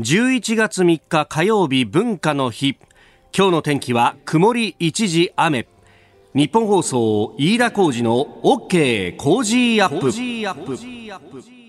11月3日火曜日文化の日。今日の天気は曇り一時雨。ニッポン放送飯田浩司の OK Cozy up。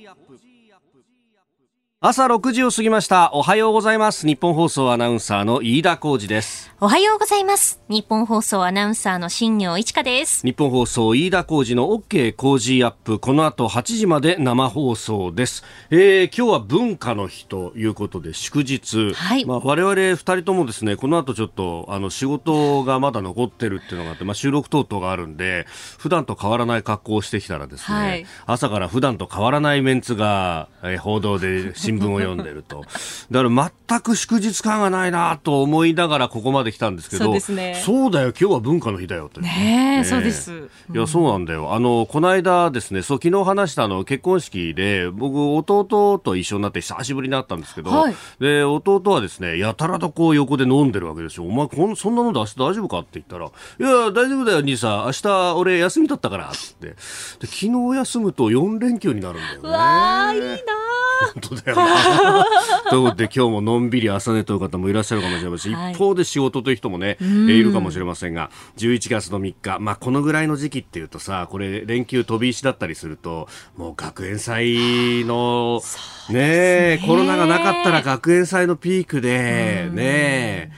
朝6時を過ぎました。おはようございます。ニッポン放送アナウンサーの飯田浩司です。おはようございます。日ポン放送アナウンサーの新行市佳です。ニッポン放送飯田浩司の OK Cozy up。この後8時まで生放送です、えー、今日は文化の日ということで祝日、はい、まあ、我々2人ともですねこの後ちょっとあの仕事がまだ残ってるっていうのがあって、まあ、収録等々があるんで普段と変わらない格好をしてきたらですね、はい、朝から普段と変わらないメンツが、えー、報道で 新聞を読んでると。だから全く祝日感がないなと思いながらここまで来たんですけど、そうね。そうだよ、今日は文化の日だよと。ねえ、そうです。いや、そうなんだよ。あの、この間ですね、そう、昨日話したあの、結婚式で、僕、弟と一緒になって久しぶりになったんですけど、はい、で、弟はですね、やたらとこう横で飲んでるわけですよ。お前、こんそんなので明日大丈夫かって言ったら、いや、大丈夫だよ、兄さん。明日俺休み取ったから、つって。で、昨日休むと4連休になるんだよね。うわー、いいな本当だよな。ということで今日ものんびり朝寝という方もいらっしゃるかもしれません、はい、一方で仕事という人もね、えいるかもしれませんが11月の3日、まあ、このぐらいの時期っていうとさこれ連休飛び石だったりするともう学園祭のねね。コロナがなかったら学園祭のピークでね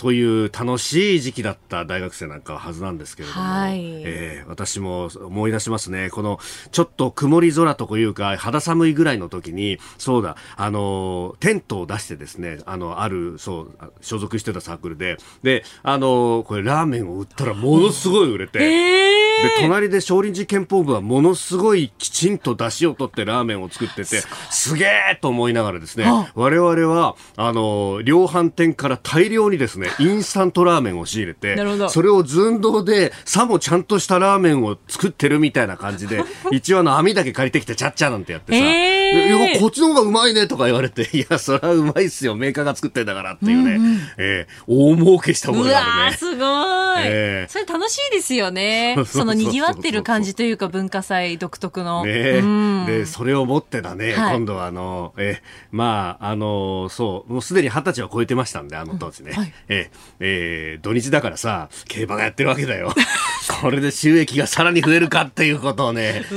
という楽しい時期だった大学生なんかははずなんですけれども、はい、えー、私も思い出しますね。このちょっと曇り空というか肌寒いぐらいの時に、そうだ、あの、テントを出してですね、あの、ある、そう、所属してたサークルで、で、あの、これラーメンを売ったらものすごい売れて、えーで隣で少林寺拳法部はものすごいきちんと出汁を取ってラーメンを作っててすげえと思いながらですね我々はあの量販店から大量にですね インスタントラーメンを仕入れてそれを寸胴でさもちゃんとしたラーメンを作ってるみたいな感じで 一応あの網だけ借りてきてちゃっちゃなんてやってさ、えー、こっちの方がうまいねとか言われて いやそれはうまいっすよメーカーが作ってんだからっていうね、うんうん、えー、大儲けした覚えがあるね。すごい、えー、それ楽しいですよね。その賑わってる感じというか文化祭独特の。ね、うん、でそれをもってだね、はい、今度はあのえまああのそうもうすでに二十歳は超えてましたんであの当時ね、うん。はい、ええー、土日だからさ競馬がやってるわけだよ。これで収益がさらに増えるかっていうことをね。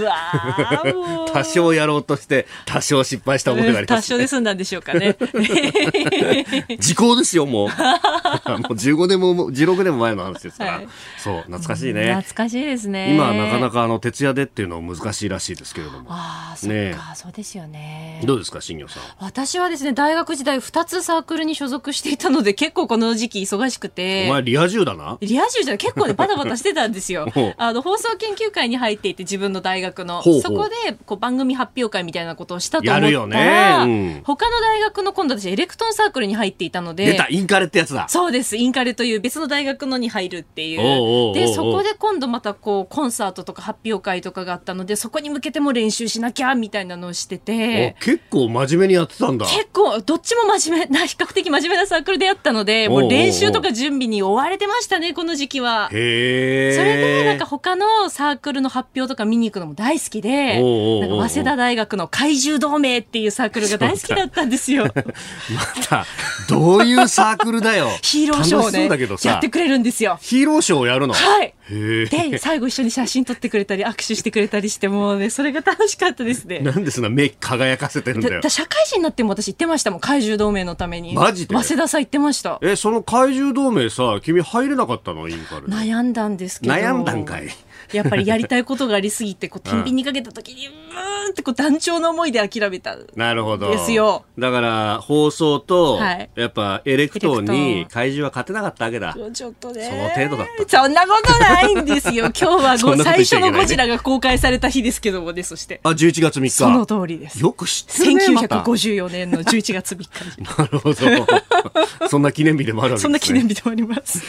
多少やろうとして多少失敗した覚えがあります、ね、多少で済んだんでしょうかね。時効ですよもう。もう15年も16年も前の話ですから、はい、そう懐かしいね。懐かしいですね。今はなかなかあの徹夜でっていうのは難しいらしいですけれども。ああ、そうか、そうですよね。どうですか、新業さん。私はですね、大学時代2つサークルに所属していたので、結構この時期忙しくて。お前リア充だなリア充じゃ結構ね、バタバタしてたんですよ。あの、放送研究会に入っていて、自分の大学の。そこで、こう、番組発表会みたいなことをしたと思ったら、ねうん、他の大学の今度私、エレクトンサークルに入っていたので。出た、インカレってやつだ。そうです、インカレという別の大学のに入るっていう。で、そこで今度またこう、コンサートとか発表会とかがあったので、そこに向けても練習しなきゃみたいなのをしてて。結構真面目にやってたんだ。結構、どっちも真面目な、比較的真面目なサークルでやったので、もう練習とか準備に追われてましたね、この時期は。へそれで、なんか他のサークルの発表とか見に行くのも大好きで、なんか早稲田大学の怪獣同盟っていうサークルが大好きだったんですよ。また、どういうサークルだよ。ヒーローショーをね、やってくれるんですよ。ヒーローショーをやるの？はい。で、最後一緒に写真撮ってくれたり、握手してくれたりして、もうね、それが楽しかったですね。なんでそんな目輝かせてるんだよ。だ社会人になっても私行ってましたもん、怪獣同盟のために。マジで？早稲田さん行ってました。え、その怪獣同盟さ、君入れなかったの？インカル。悩んだんですけど。悩んだんかい。やっぱりやりたいことがありすぎて、こう、天秤にかけた時に、うーんってこう、団長の思いで諦めた。なるほど。ですよ。だから、放送と、はい、やっぱ、エレクトーンに怪獣は勝てなかったわけだ。ちょっとね。その程度だった。そんなことないんですよ。今日はご最初のゴジラが公開された日ですけどもね、そして。あ、11月3日。その通りです。よく知ってるね。1954年の11月3日 なるほど。そんな記念日でもあるわけですね。そんな記念日でもあります。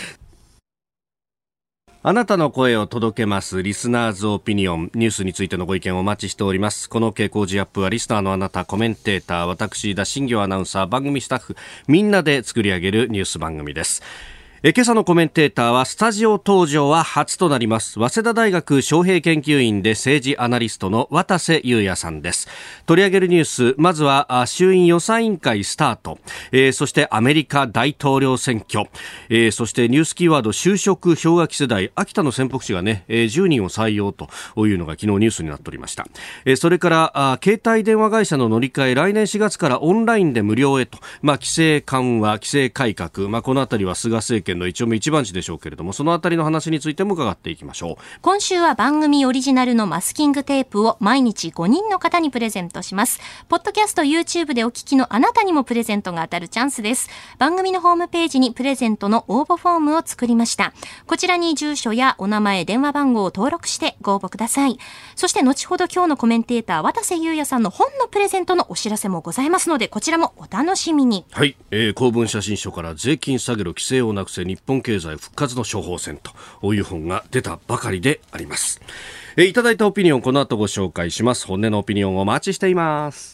あなたの声を届けます。リスナーズオピニオン。ニュースについてのご意見をお待ちしております。この傾向時アップはリスナーのあなた、コメンテーター、私、田新行アナウンサー、番組スタッフ、みんなで作り上げるニュース番組です。え今朝のコメンテーターはスタジオ登場は初となります。早稲田大学招聘研究員で政治アナリストの渡瀬裕也さんです。取り上げるニュースまずは衆院予算委員会スタート、えー、そしてアメリカ大統領選挙、えー、そしてニュースキーワード就職氷河期世代。秋田の潜伏地がね、えー、10人を採用というのが昨日ニュースになっておりました、えー、それからあ携帯電話会社の乗り換え来年4月からオンラインで無料へと、まあ、規制緩和規制改革、まあ、このあたりは菅政権県の一丁目一番地でしょうけれどもそのあたりの話についても伺っていきましょう。今週は番組オリジナルのマスキングテープを毎日5人の方にプレゼントします。ポッドキャスト YouTube でお聞きのあなたにもプレゼントが当たるチャンスです。番組のホームページにプレゼントの応募フォームを作りました。こちらに住所やお名前電話番号を登録してご応募ください。そして後ほど今日のコメンテーター渡瀬裕也さんの本のプレゼントのお知らせもございますのでこちらもお楽しみに。はい、えー、公文写真書から税金下げる規制をなくせ日本経済復活の処方箋という本が出たばかりであります。えいただいたオピニオンこの後ご紹介します。本音のオピニオンをお待ちしています。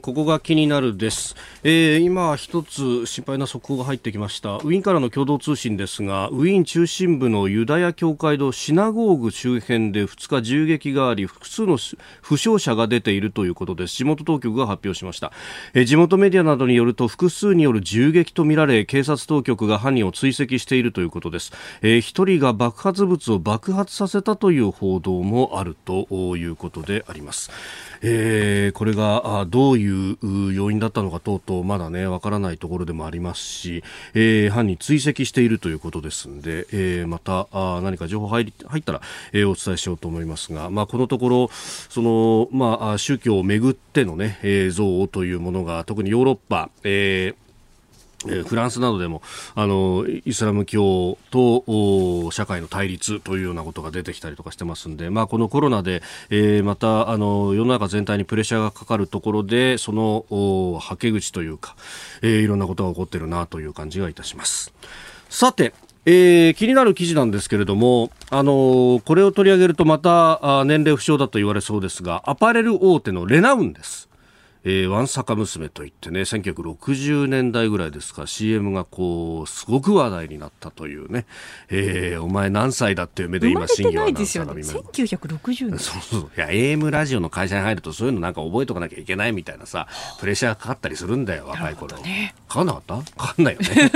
ここが気になるです、えー、今一つ心配な速報が入ってきました。ウィーンからの共同通信ですがウィーン中心部のユダヤ教会堂シナゴーグ周辺で2日銃撃があり複数の負傷者が出ているということです。地元当局が発表しました、えー、地元メディアなどによると複数による銃撃とみられ警察当局が犯人を追跡しているということです、えー、1人が爆発物を爆発させたという報道もあるということであります。えー、これがどういう要因だったのか等々まだねわからないところでもありますし、えー、犯人追跡しているということですので、えー、またあ何か情報入り入ったら、えー、お伝えしようと思いますが、まあ、このところその、まあ、宗教をめぐってのね、えー、憎悪というものが特にヨーロッパ、えーえフランスなどでもあのイスラム教と社会の対立というようなことが出てきたりとかしてますんで、まあ、このコロナで、えー、またあの世の中全体にプレッシャーがかかるところでそのはけ口というか、えー、いろんなことが起こってるなという感じがいたします。さてえー、気になる記事なんですけれども、あのー、これを取り上げるとまた年齢不詳だと言われそうですがアパレル大手のレナウンですえー、ワンサカ娘といってね、1960年代ぐらいですか、CM がこう、すごく話題になったというね、えー、お前何歳だっていう目で今、新業アナウンサーが見ます。1960年そうそう。いや、AM ラジオの会社に入るとそういうのなんか覚えとかなきゃいけないみたいなさ、プレッシャーかかったりするんだよ、若い頃。ね、かかんなかった？かかんないよね。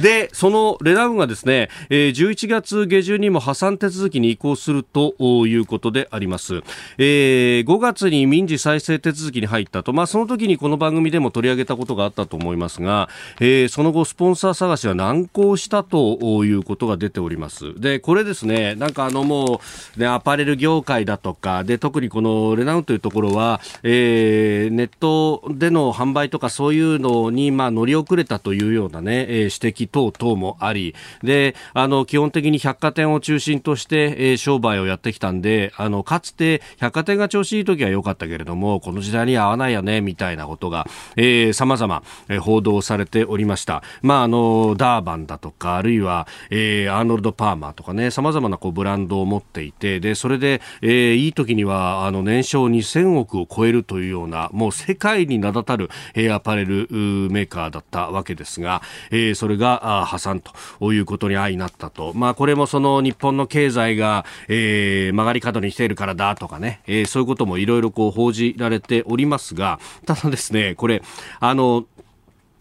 で、そのレナウンがですね、えー、11月下旬にも破産手続きに移行するということであります。えー、5月に民事再生手続きに入ったと、まあ、その時にこの番組でも取り上げたことがあったと思いますが、えー、その後、スポンサー探しは難航したということが出ております。で、これですね、なんかあのもう、ね、アパレル業界だとか、で、特にこのレナウンというところは、えー、ネットでの販売とかそういうのに、まあ、乗り遅れたというようなね、えー、指摘等々もあり、で、あの、基本的に百貨店を中心として、えー、商売をやってきたんで、あの、かつて百貨店が調子いい時は良かったけれどれども、この時代に合わないよね、みたいなことが、えー、様々、えー、報道されておりました。まあ、あの、ダーバンだとか、あるいは、えー、アーノルド・パーマーとかね、様々なこうブランドを持っていて、で、それで、えー、いい時には、あの、年商2000億を超えるというような、もう世界に名だたる、えー、アパレルメーカーだったわけですが、えー、それがあ破産ということに相なったと。まあ、これもその日本の経済が、えー、曲がり角に来ているからだとかね、えー、そういうこともいろいろこう報報じられておりますが、ただですね、これ、あの、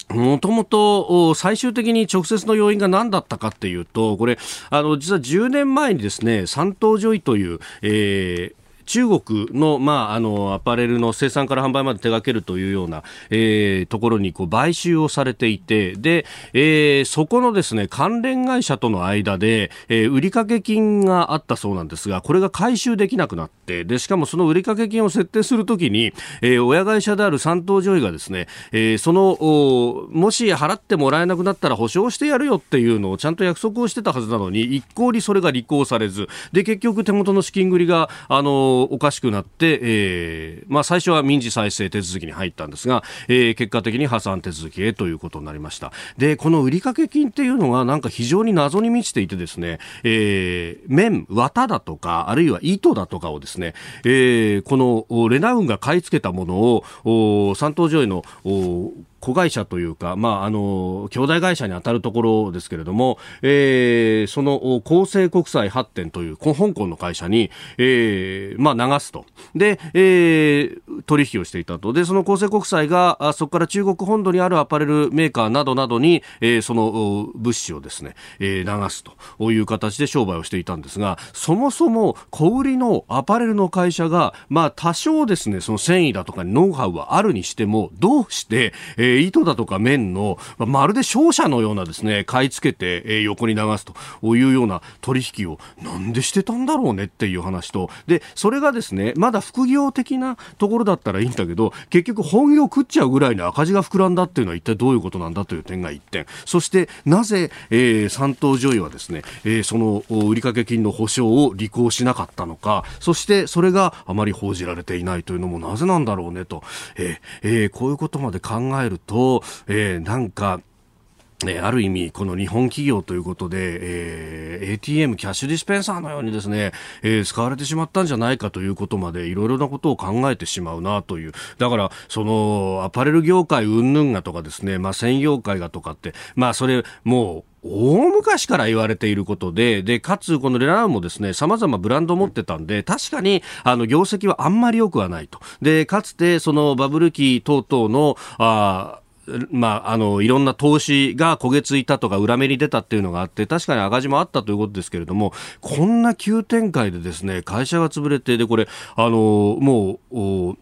もともと最終的に直接の要因が何だったかっていうと、これ、あの、実は10年前にですね、山東如意という、えー、中国の,、まあ、あのアパレルの生産から販売まで手掛けるというような、えー、ところにこう買収をされていてで、えー、そこのですね関連会社との間で、えー、売掛金があったそうなんですがこれが回収できなくなってでしかもその売掛金を設定するときに、えー、親会社である山東如意がですね、えー、そのもし払ってもらえなくなったら保証してやるよっていうのをちゃんと約束をしてたはずなのに一向にそれが履行されずで結局手元の資金繰りがあのおかしくなって、えーまあ、最初は民事再生手続きに入ったんですが、えー、結果的に破産手続きへということになりました。でこの売掛金っていうのがなんか非常に謎に満ちていてですね、えー、綿綿だとかあるいは糸だとかをですね、えー、このレナウンが買い付けたものを三島上位の子会社というか、まあ、あの兄弟会社に当たるところですけれども、えー、その厚生国際発展という香港の会社に、えーまあ、流すと。で、えー、取引をしていたと。でその厚生国際があそこから中国本土にあるアパレルメーカーなどなどに、えー、その物資をですね、えー、流すと。いう形で商売をしていたんですがそもそも小売りのアパレルの会社が、まあ、多少ですねその繊維だとかノウハウはあるにしてもどうして、え、糸だとか綿の、まあ、まるで商社のようなですね買い付けて、えー、横に流すというような取引をなんでしてたんだろうねっていう話と。でそれがですねまだ副業的なところだったらいいんだけど結局本業食っちゃうぐらいの赤字が膨らんだっていうのは一体どういうことなんだという点が1点。そしてなぜ、えー、三島女医はですね、えー、その売掛金の保証を履行しなかったのか。そしてそれがあまり報じられていないというのもなぜなんだろうねと、えーえー、こういうことまで考えると、えー、なんかえある意味、この日本企業ということで、えー、ATM、キャッシュディスペンサーのようにですね、えー、使われてしまったんじゃないかということまで、いろいろなことを考えてしまうなという。だから、その、アパレル業界云々がとかですね、まあ、専業界がとかって、まあ、それ、もう、大昔から言われていることで、で、かつ、このレナウンもですね、様々ブランドを持ってたんで、確かに、あの、業績はあんまり良くはないと。で、かつて、そのバブル期等々の、ああまあ、あのいろんな投資が焦げついたとか裏目に出たっていうのがあって確かに赤字もあったということですけれどもこんな急展開でですね会社が潰れてでこれあのもう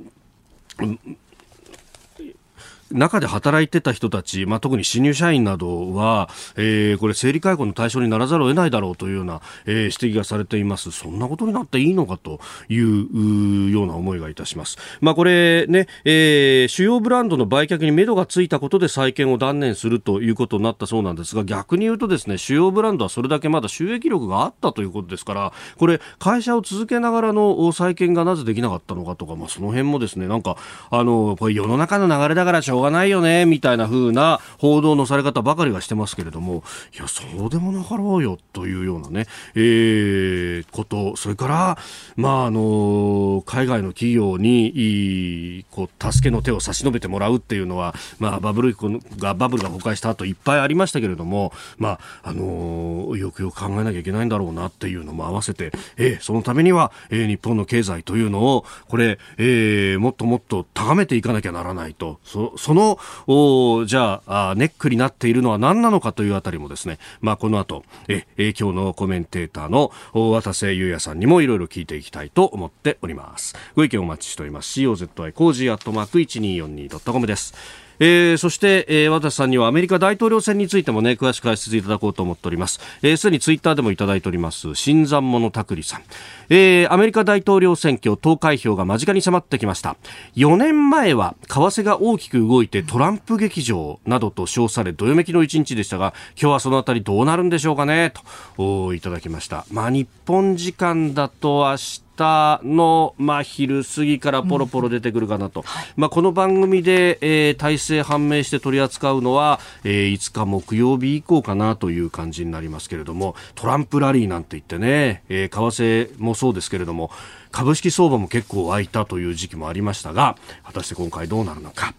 中で働いてた人たち、まあ、特に新入社員などは、えー、これ、生理解雇の対象にならざるを得ないだろうというような、えー、指摘がされています。そんなことになっていいのかというような思いがいたします。まあ、これね、えー、主要ブランドの売却に目処がついたことで再建を断念するということになったそうなんですが、逆に言うとですね、主要ブランドはそれだけまだ収益力があったということですから、これ、会社を続けながらの再建がなぜできなかったのかとか、まあ、その辺もですね、なんか、あの、これ世の中の流れだからしょうがないよねみたいな風な報道のされ方ばかりがしてますけれども。いやそうでもなかろうよというようなね、えー、ことそれからまああの海外の企業にこう助けの手を差し伸べてもらうっていうのはまあバブルがバブルが崩壊した後いっぱいありましたけれどもまああのよくよく考えなきゃいけないんだろうなっていうのも合わせて、えー、そのためには、えー、日本の経済というのをこれ、えー、もっともっと高めていかなきゃならないと。そそのじゃあネックになっているのは何なのかというあたりもですね、まあ、この後え今日のコメンテーターの渡瀬裕哉さんにもいろいろ聞いていきたいと思っております。ご意見お待ちしております。COZY コージーアットマーク 1242.com です。えー、そして、えー、渡瀬さんにはアメリカ大統領選についてもね、詳しく解説いただこうと思っております。えー、すでにツイッターでもいただいております、新参者たくりさん。えー、アメリカ大統領選挙投開票が間近に迫ってきました。4年前は為替が大きく動いてトランプ劇場などと称され、どよめきの一日でしたが、今日はそのあたりどうなるんでしょうかね、と、いただきました。まあ、日本時間だと明日日の、まあ、昼過ぎからポロポロ出てくるかなと、うんはい、まあ、この番組で、えー、体制判明して取り扱うのは、えー、5日木曜日以降かなという感じになりますけれどもトランプラリーなんて言ってね、えー、為替もそうですけれども株式相場も結構湧いたという時期もありましたが果たして今回どうなるのか。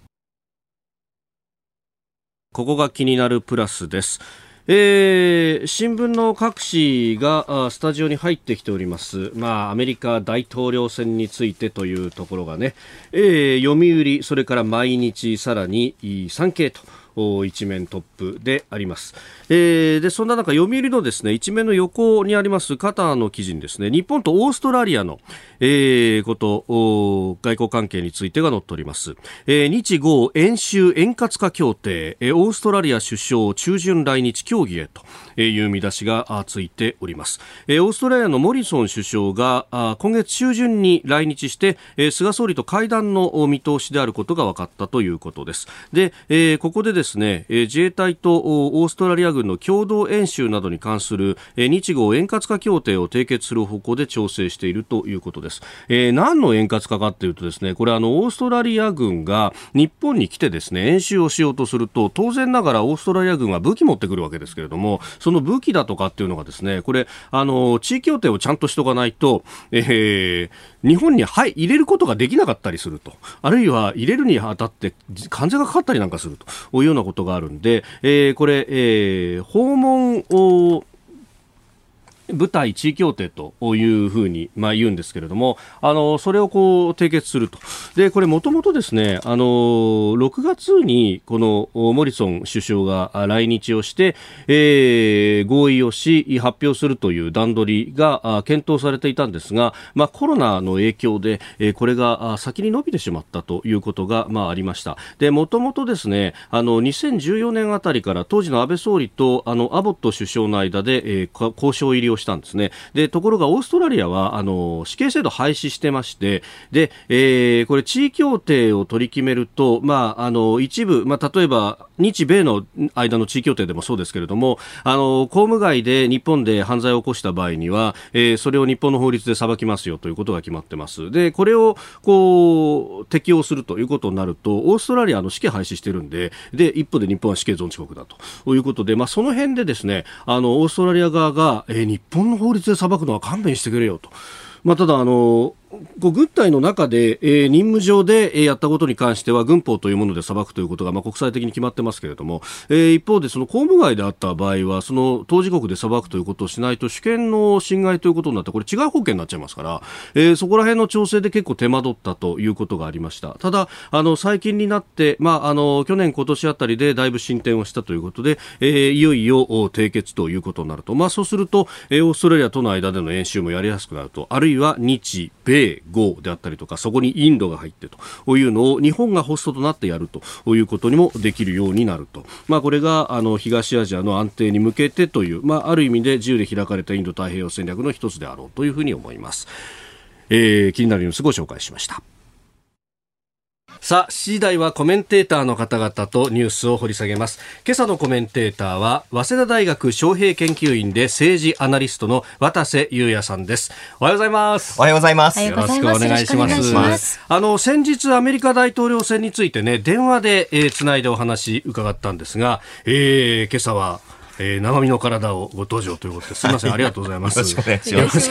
ここが気になるプラスです。えー、新聞の各紙がスタジオに入ってきております、まあ、アメリカ大統領選についてというところがね、えー、読売、それから毎日、さらに産経と。一面トップであります、えー、でそんな中読売のですね一面の横にありますカターの記事にですね日本とオーストラリアの、えー、こと外交関係についてが載っております、えー、日豪演習円滑化協定、えー、オーストラリア首相中旬来日協議へと。いう見出しがついております、え、オーストラリアのモリソン首相が今月中旬に来日して、え、菅総理と会談の見通しであることが分かったということですで、え、ここでですね、自衛隊とオーストラリア軍の共同演習などに関する日豪円滑化協定を締結する方向で調整しているということです。え、何の円滑化かっていうとですね、これあの、オーストラリア軍が日本に来てですね、演習をしようとすると、当然ながらオーストラリア軍は武器持ってくるわけですけれども、その武器だとかっていうのがですね、これ、あの、地域協定をちゃんとしとかないと、えー、日本に、はい、入れることができなかったりすると。あるいは入れるにあたって関税がかかったりなんかするというようなことがあるんで、えー、これ、えー、訪問を部隊地位協定というふうに、まあ、言うんですけれども、あの、それをこう、締結すると。で、これもともとですね、あの、6月に、この、モリソン首相が来日をして、えー、合意をし、発表するという段取りが検討されていたんですが、まあ、コロナの影響で、えー、これが先に伸びてしまったということが、まあ、ありました。で、もともとですね、あの、2014年あたりから、当時の安倍総理と、あの、アボット首相の間で、えー、交渉入りをしたんですね。で、ところがオーストラリアは、あの、死刑制度廃止してまして、で、えー、これ地位協定を取り決めると、まあ、あの、一部、まあ、例えば、日米の間の地位協定でもそうですけれども、あの、公務外で日本で犯罪を起こした場合には、えー、それを日本の法律で裁きますよということが決まってます。で、これを、こう、適用するということになると、オーストラリアの死刑廃止してるんで、で、一方で日本は死刑存置国だということで、まあ、その辺でですね、あの、オーストラリア側が、えー、日本の法律で裁くのは勘弁してくれよと。まあ、ただあの、軍隊の中で、えー、任務上で、えー、やったことに関しては軍法というもので裁くということが、まあ、国際的に決まってますけれども、えー、一方でその公務外であった場合はその当事国で裁くということをしないと主権の侵害ということになってこれ違う法権になっちゃいますから、えー、そこら辺の調整で結構手間取ったということがありましたただあの最近になって、まあ、あの去年今年あたりでだいぶ進展をしたということで、えー、いよいよ締結ということになると、まあ、そうすると、えー、オーストラリアとの間での演習もやりやすくなるとあるいは日米豪であったりとかそこにインドが入ってというのを日本がホストとなってやるということにもできるようになると、まあ、これがあの東アジアの安定に向けてという、まあ、ある意味で自由で開かれたインド太平洋戦略の一つであろうというふうに思います。えー、気になるニュースご紹介しました。さあ、7時台はコメンテーターの方々とニュースを掘り下げます。今朝のコメンテーターは、早稲田大学招聘研究員で政治アナリストの渡瀬裕也さんです。おはようございます。おはようございます。よろしくお願いします。ますあの、先日アメリカ大統領選についてね、電話で、えー、つないでお話伺ったんですが、えー、今朝は、えー、生身の体をご登場ということですみません、ありがとうございます。よろしくお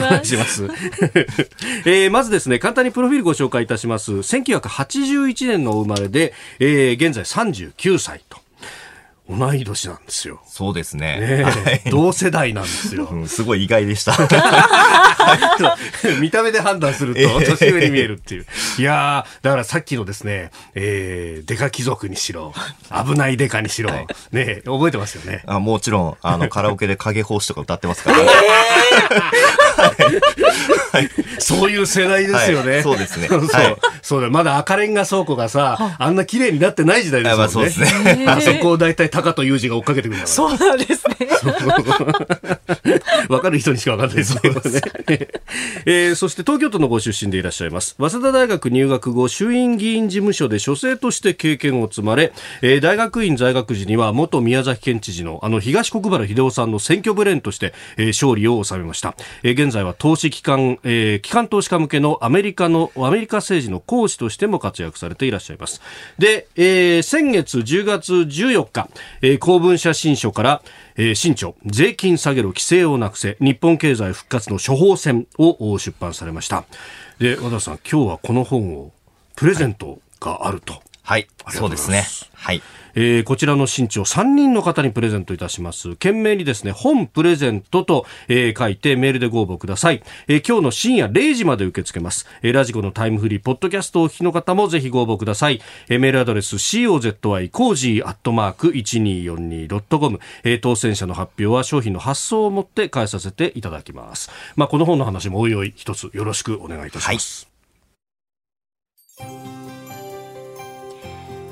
願いします。えー、まずですね、簡単にプロフィールご紹介いたします。1981年の生まれで、えー、現在39歳と。同い年なんですよ。そうですね。ね同世代なんですよ、うん。すごい意外でした。見た目で判断すると年上に見えるっていう。いやー、だからさっきのですね、えー、デカ貴族にしろ、危ないデカにしろ、はい、ね覚えてますよね。あもちろん、あの、カラオケで影奉仕とか歌ってますから、ね。はい、そういう世代ですよね。はい、そうですね。そう。そうだ、まだ赤レンガ倉庫がさ、あんな綺麗になってない時代ですもんね。そうですね。あそこを大体高と裕二が追っかけてくるそうなんですね。わかる人にしかわかんないですね。えー、そして東京都のご出身でいらっしゃいます。早稲田大学入学後、衆院議員事務所で書生として経験を積まれ、えー、大学院在学時には元宮崎県知事のあの東国原秀夫さんの選挙ブレーンとして、えー、勝利を収めました。えー、現在は投資機関、えー、機関投資家向けのアメリカの、アメリカ政治の講師としても活躍されていらっしゃいます。で、えー、先月10月14日、えー、公文写真書から、えー、新潮税金下げろ規制をなくせ日本経済復活の処方箋を出版されました。で和田さん今日はこの本をプレゼントがあると、はい、そうですね。はいえー、こちらの新潮3人の方にプレゼントいたします。懸命にですね、本プレゼントと、えー、書いてメールでご応募ください。えー、今日の深夜0時まで受け付けます。えー、ラジコのタイムフリー、ポッドキャストをお聞きの方もぜひご応募ください。えー、メールアドレス cozy コージーアットマーク 1242.com、えー、当選者の発表は商品の発送をもって返させていただきます。まあ、この本の話もおいおい一つよろしくお願いいたします。はい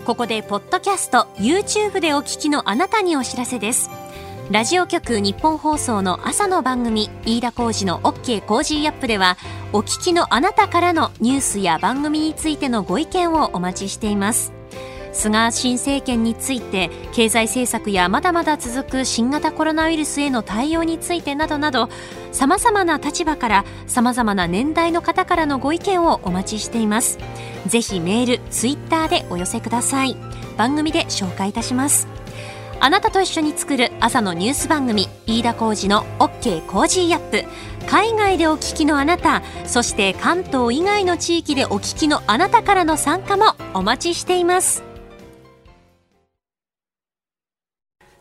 ここでポッドキャスト YouTube でお聞きのあなたにお知らせです。ラジオ局ニッポン放送の朝の番組飯田浩二の OK コージーアップではお聞きのあなたからのニュースや番組についてのご意見をお待ちしています。菅新政権について経済政策やまだまだ続く新型コロナウイルスへの対応についてなどなどさまざまな立場からさまざまな年代の方からのご意見をお待ちしています。ぜひメールツイッターでお寄せください。番組で紹介いたします。あなたと一緒に作る朝のニュース番組飯田浩二の OK コージーアップ。海外でお聞きのあなたそして関東以外の地域でお聞きのあなたからの参加もお待ちしています。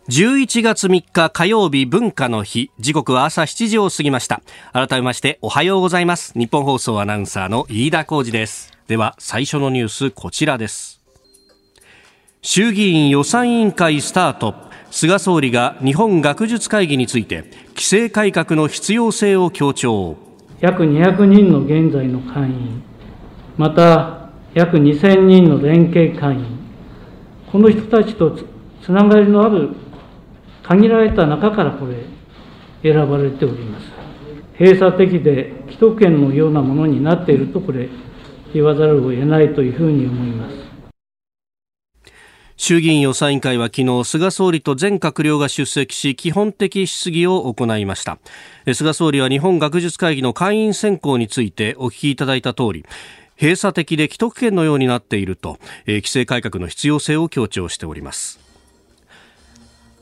11月3日火曜日文化の日。時刻は朝7時を過ぎました。改めましておはようございます。日本放送アナウンサーの飯田浩二です。では最初のニュースこちらです。衆議院予算委員会スタート。菅総理が日本学術会議について規制改革の必要性を強調。約200人の現在の会員。また約2000人の連携会員。この人たちとつながりのある限られた中からこれ選ばれております。閉鎖的で既得権のようなものになっているとこれ言わざるを得ないというふうに思います。衆議院予算委員会は昨日菅総理と全閣僚が出席し基本的質疑を行いました。菅総理は日本学術会議の会員選考についてお聞きいただいた通り閉鎖的で既得権のようになっていると、え規制改革の必要性を強調しております。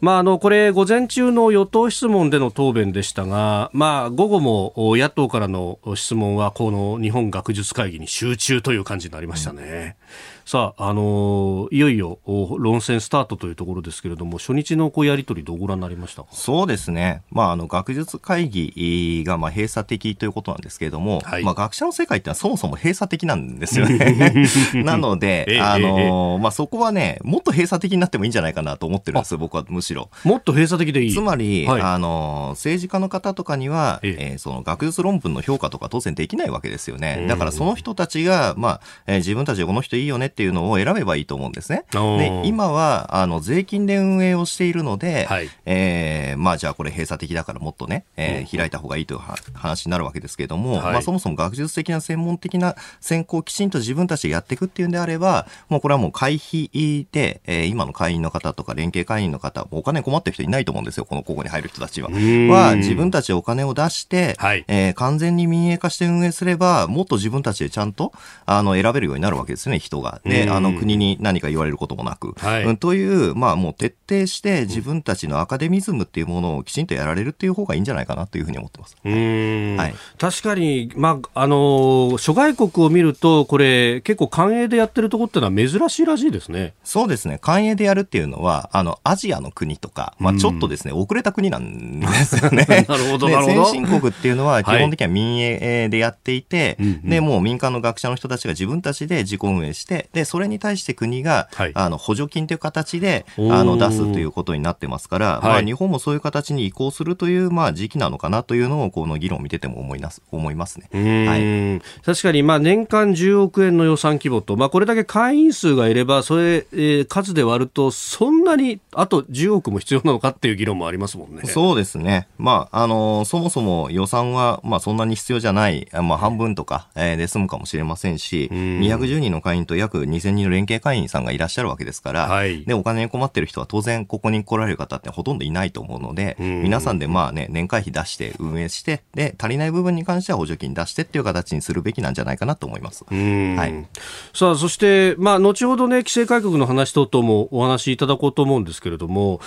まあ、あのこれ、午前中の与党質問での答弁でしたが、まあ、午後も野党からの質問はこの日本学術会議に集中という感じになりましたね。うんさあ、あのー、いよいよ論戦スタートというところですけれども、初日のこうやり取り、どうご覧になりましたそうですね、まあ、あの学術会議がまあ閉鎖的ということなんですけれども、はい、まあ、学者の世界ってのはそもそも閉鎖的なんですよね。なので、あのー、まあ、そこはね、もっと閉鎖的になってもいいんじゃないかなと思ってるんですよ、僕はむしろ。もっと閉鎖的でいい。つまり、はい、あのー、政治家の方とかには、ええ。ー、その学術論文の評価とか当然できないわけですよね。だからその人たちが、まあえー、自分たちでこの人いいよねっていうのを選べばいいと思うんですね。で今はあの税金で運営をしているので、はい、えー、まあ、じゃあこれ閉鎖的だからもっとね、えー、開いた方がいいという話になるわけですけれども、はい、まあ、そもそも学術的な専門的な選考をきちんと自分たちでやっていくっていうんであれば、もうこれはもう会費で、えー、今の会員の方とか連携会員の方、お金困ってる人いないと思うんですよ、このここに入る人たちは。は自分たちでお金を出して、はい、えー、完全に民営化して運営すれば、もっと自分たちでちゃんとあの選べるようになるわけですね、人が。で、あの国に何か言われることもなく、はい、うん、という、まあもう徹底して自分たちのアカデミズムっていうものをきちんとやられるっていう方がいいんじゃないかなというふうに思ってます。はい、確かに、まあ、あの、諸外国を見ると、これ結構官営でやってるところってのは珍しいらしいですね。そうですね。官営でやるっていうのは、あの、アジアの国とか、まあちょっとですね、遅れた国なんですよ ね。なるほど、なるほど。先進国っていうのは基本的には民営でやっていて、はい、で、もう民間の学者の人たちが自分たちで自己運営して、で、それに対して国が、はい、あの補助金という形であの出すということになってますから、まあ、日本もそういう形に移行するという、まあ、時期なのかなというのをこの議論を見てても思います思いますね、はい、確かにまあ年間10億円の予算規模と、まあ、これだけ会員数がいればそれ、えー、数で割るとそんなにあと10億も必要なのかっていう議論もありますもんね。そうですね、まああのそもそも予算は、まあ、そんなに必要じゃない、まあ、半分とか、えー、で済むかもしれませんし、210人の会員と約2000人の連携会員さんがいらっしゃるわけですから、はい、でお金に困ってる人は当然ここに来られる方ってほとんどいないと思うので、皆さんでまあね年会費出して運営してで足りない部分に関しては補助金出してっていう形にするべきなんじゃないかなと思います。はい、さあそしてまあ後ほどね規制改革の話等々もお話しいただこうと思うんですけれども。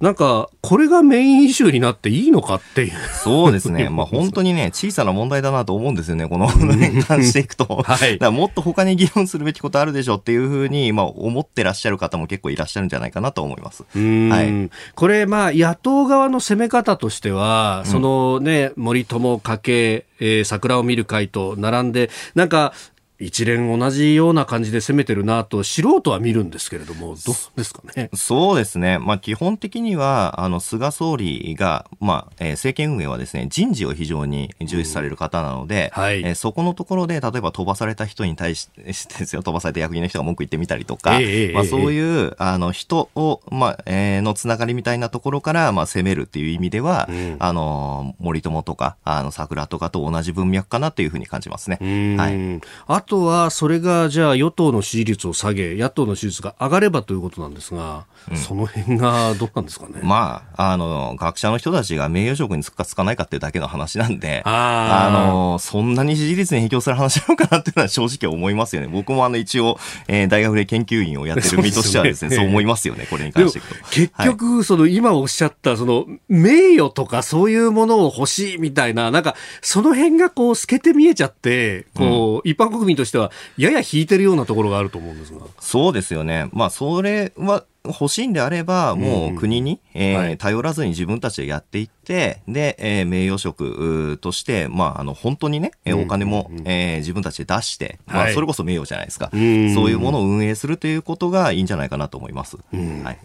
なんか、これがメインイシューになっていいのかっていう。そうですね。まあ本当にね、小さな問題だなと思うんですよね、この年間していくと。はい。だもっと他に議論するべきことあるでしょうっていうふうに、まあ思ってらっしゃる方も結構いらっしゃるんじゃないかなと思います。はい。これ、まあ野党側の攻め方としては、そのね、森友家系、えー、桜を見る会と並んで、なんか、一連同じような感じで攻めてるなと素人は見るんですけれども、どうですかね？そうですね。まあ基本的には、あの、菅総理が、まあ、えー、政権運営はですね、人事を非常に重視される方なので、うん、はい、えー、そこのところで、例えば飛ばされた人に対してですよ、飛ばされた役人の人が文句言ってみたりとか、えー、まあそういう、あの、人を、まあ、えー、のつながりみたいなところから、まあ攻めるっていう意味では、うん、あの、森友とか、あの、桜とかと同じ文脈かなというふうに感じますね。はい。あとはそれがじゃあ与党の支持率を下げ野党の支持率が上がればということなんですが、うん、その辺がどうなんですかね？まあ、あの、学者の人たちが名誉職につくかつかないかっていうだけの話なんで、あの、そんなに支持率に影響する話なのかなっていうのは正直思いますよね。僕もあの一応、えー、大学で研究員をやってる身としてはですね、そう、ね、そう思いますよね、これに関して。結局、はい、その今おっしゃった、その名誉とかそういうものを欲しいみたいな、なんか、その辺がこう透けて見えちゃって、こう、うん、一般国民としてはやや引いてるようなところがあると思うんですが。そうですよね。まあ、それは、欲しいんであれば、もう国に、うん、えーはい、頼らずに自分たちでやっていって、で、えー、名誉職として、まあ、あの、本当にね、うん、お金も、うん、えー、自分たちで出して、まあ、それこそ名誉じゃないですか、そういうものを運営するということがいいんじゃないかなと思います。はい。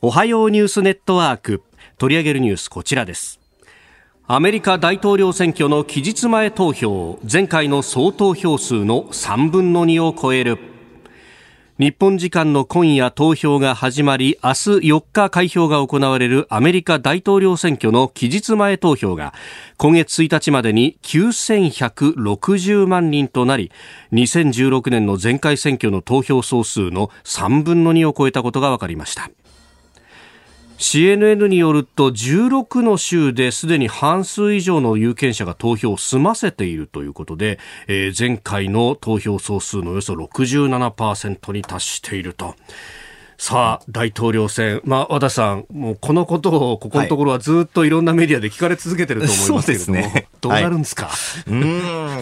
おはようニュースネットワーク。取り上げるニュースこちらです。アメリカ大統領選挙の期日前投票、前回の総投票数の3分の2を超える。日本時間の今夜投票が始まり、明日4日開票が行われるアメリカ大統領選挙の期日前投票が、今月1日までに9160万人となり、2016年の前回選挙の投票総数の3分の2を超えたことが分かりました。CNN によると16の州ですでに半数以上の有権者が投票を済ませているということで、えー、前回の投票総数のおよそ67%に達していると。さあ、大統領選、まあ、和田さん、もうこのことをここのところはずっといろんなメディアで聞かれ続けてると思いますけれども、ね、どうなるんですか、はい、う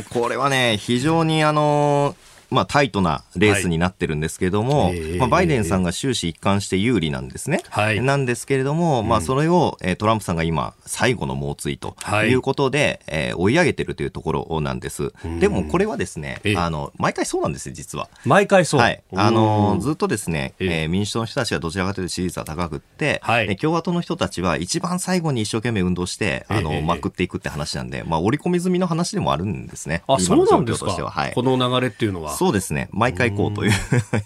んこれはね、非常にあのまあ、タイトなレースになってるんですけれども、はい、まあ、バイデンさんが終始一貫して有利なんですね。はい、なんですけれども、まあ、それを、えトランプさんが今、最後の猛追ということで、はい、えー、追い上げてるというところなんです。でも、これはですね、あの、毎回そうなんですよ、実は。毎回そう。はい。あの、ずっとですね、えー、民主党の人たちがどちらかというと支持率は高くって、はい、共和党の人たちは一番最後に一生懸命運動して、あの、まくっていくって話なんで、まあ、織り込み済みの話でもあるんですね。あ、そうなんですかはい。この流れっていうのは。そうですね。毎回こうという。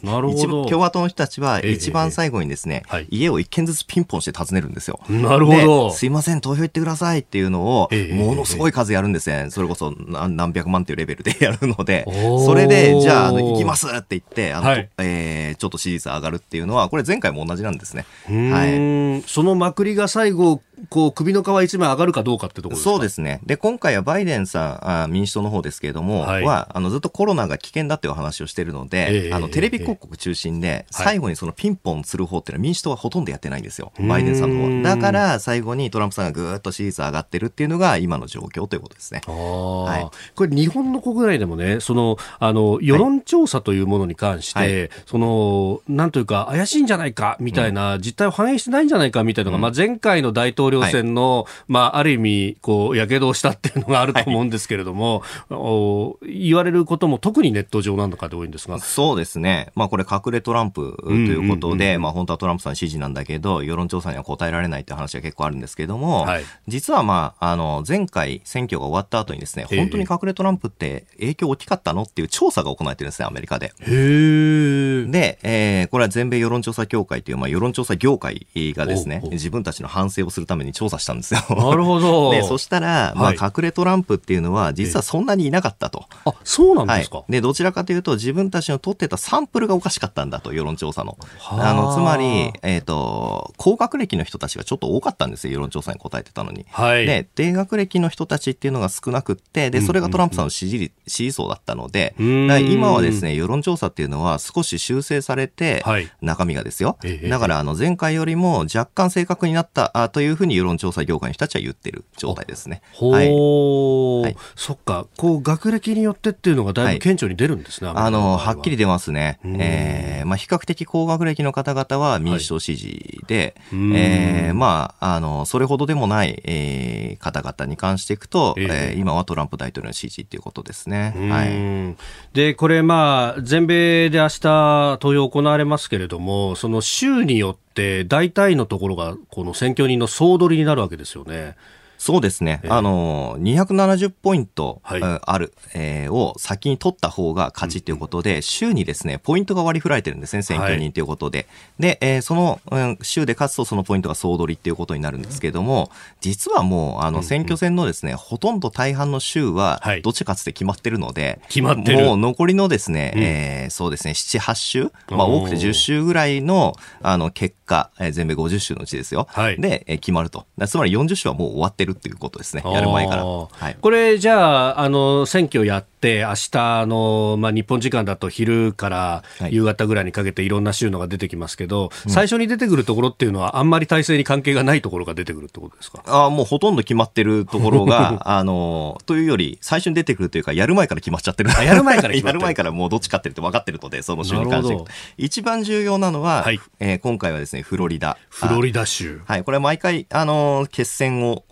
なるほど。共和党の人たちは一番最後にですね、ええ家を一軒ずつピンポンして訪ねるんですよ。なるほど。すいません、投票行ってくださいっていうのを、ものすごい数やるんですね。それこそ何百万っていうレベルでやるので、それで、じゃあ、あの、行きますって言って、あの、はい、えー、ちょっと支持率上がるっていうのは、これ前回も同じなんですね。はい。そのまくりが最後、こう、首の皮一枚上がるかどうかってところそうですね。で、今回はバイデンさん、あ民主党の方ですけれども、はい、は、あの、ずっとコロナが危険だっていう話をしてるので、えー、あの、テレビ広告中心で、最後にそのピンポンする方っていうのは民主党はほとんどやってないんですよ。バイデンさんの方は。だから、最後にトランプさんがぐーっと支持率上がってるっていうのが今の状況ということですね。はい。これ日本の国内でもね、その、あの、世論調査というものに関して、はい、その、なんというか、怪しいんじゃないか、みたいな、うん、実態を反映してないんじゃないか、みたいなのが、うん、まあ、前回の大統領選の、はいまあ、ある意味、こう、やけどをしたっていうのがあると思うんですけれども、はい、言われることも特にネット上なのかで多いんですが。そうですね。まあ、これ隠れトランプということで、まあ、本当はトランプさん支持なんだけど、世論調査には答えられないって話が結構あるんですけれども、はい、実はまあ、あの、前回選挙が終わった後にですね、本当に隠れトランプって影響大きかったのっていう調査が行われてるんですね、アメリカで。で、えー、これは全米世論調査協会という、まあ、世論調査業界がですね、自分たちの反省をするために調査したんですよ。なるほど。で、そしたら、まあ、隠れトランプっていうのは、実はそんなにいなかったと。あ、そうなんですか、はい、で、どちらかというと、自分たちの取ってたサンプルがおかしかったんだと、世論調査の。あの、つまり、えっ、ー、と、高学歴の人たちがちょっと多かったんですよ、世論調査に答えてたのに。はい。で、低学歴の人たちっていうのが少なくって、で、それがトランプさんの支持率、支持層だったので、今はですね、世論調査っていうのは少し修正されて、はい、中身がですよ。だから、あの、前回よりも若干正確になったあというふうに世論調査業界の人たちは言ってる状態ですね。はい、はい、そっか、こう学歴によってっていうのがだいぶ顕著に出るんですね。はい、あのはっきり出ますね。えー、まあ比較的高学歴の方々は民主党支持で、はい、えー、まああのそれほどでもない、えー、方々に関していくと、えー、えー、今はトランプ大統領の支持っていうことですね。はい。でこれまあ全米で明日投票行われますけれども、その州によって大体のところがこの選挙人の総取りになるわけですよね。そうですね。えー、あの、270ポイント、はい、ある、えー、を先に取った方が勝ちということで、うん、週にですね、ポイントが割り振られてるんですね、選挙人ということで。はい、で、えー、その、うん、州で勝つとそのポイントが総取りっていうことになるんですけども、実はもう、あの、選挙戦のですね、うんうん、ほとんど大半の州は、どっち勝つって決まってるので、決まってる。もう残りのですね、うん、えー、そうですね、7、8州、まあ多くて10州ぐらいの、あの、結果、えー、全米50州のうちですよ。はい、で、えー、決まると。つまり40州はもう終わってるっていうことですね。やる前から。はい、これ、じゃあ、あの、選挙やって、明日の、まあ、日本時間だと昼から夕方ぐらいにかけていろんな州のが出てきますけど、最初に出てくるところっていうのは、あんまり体制に関係がないところが出てくるってことですか？あもうほとんど決まってるところが、あの、というより、最初に出てくるというか、やる前から決まっちゃってる。やる前から やる前からもうどっちかってるって分かってるので、その州に関して一番重要なのは、はい、えー、今回はですね、フロリダ。フロリダ州。はい、これは毎回、あの、決戦を、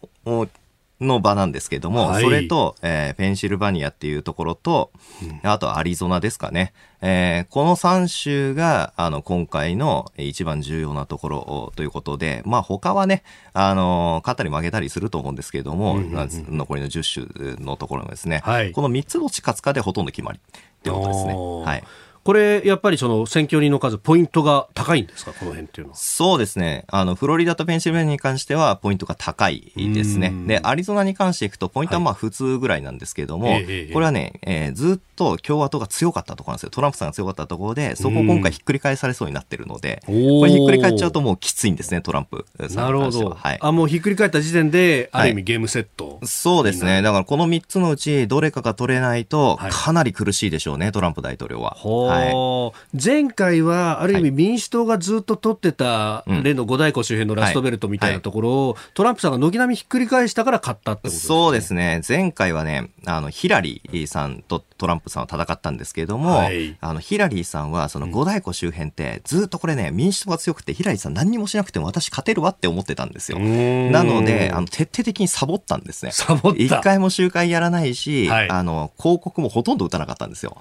の場なんですけども、はい、それと、えー、ペンシルバニアっていうところと、うん、あとアリゾナですかね。えー、この3州が、あの、今回の一番重要なところということで、まあ他はね、あの、勝ったり負けたりすると思うんですけれども、うんうんうん、残りの10州のところですね、はい、この3つどっち勝つかでほとんど決まりっていうことですね。はい。これ、やっぱりその選挙人の数、ポイントが高いんですか、この辺っていうのは。そうですね。あの、フロリダとペンシルベニアに関しては、ポイントが高いですね。で、アリゾナに関していくと、ポイントはまあ普通ぐらいなんですけれども、はい、これはね、えー、ずっと共和党が強かったところなんですよ。トランプさんが強かったところで、そこを今回ひっくり返されそうになってるので、これひっくり返っちゃうともうきついんですね、トランプなるほど。はい。あ、もうひっくり返った時点で、ある意味ゲームセット、はい、そうですね。だからこの3つのうち、どれかが取れないと、かなり苦しいでしょうね、トランプ大統領は。はい。前回はある意味民主党がずっと取ってた例の五大湖周辺のラストベルトみたいなところを、トランプさんが軒並みひっくり返したから勝ったってことですね。そうですね。前回はね、あの、ヒラリーさんとトランプさんは戦ったんですけれども、はい、あの、ヒラリーさんはその五大湖周辺ってずっとこれね、民主党が強くて、ヒラリーさん何にもしなくても私勝てるわって思ってたんですよ。なので、あの、徹底的にサボったんですね。サボった。一回も集会やらないし、はい、あの、広告もほとんど打たなかったんですよ。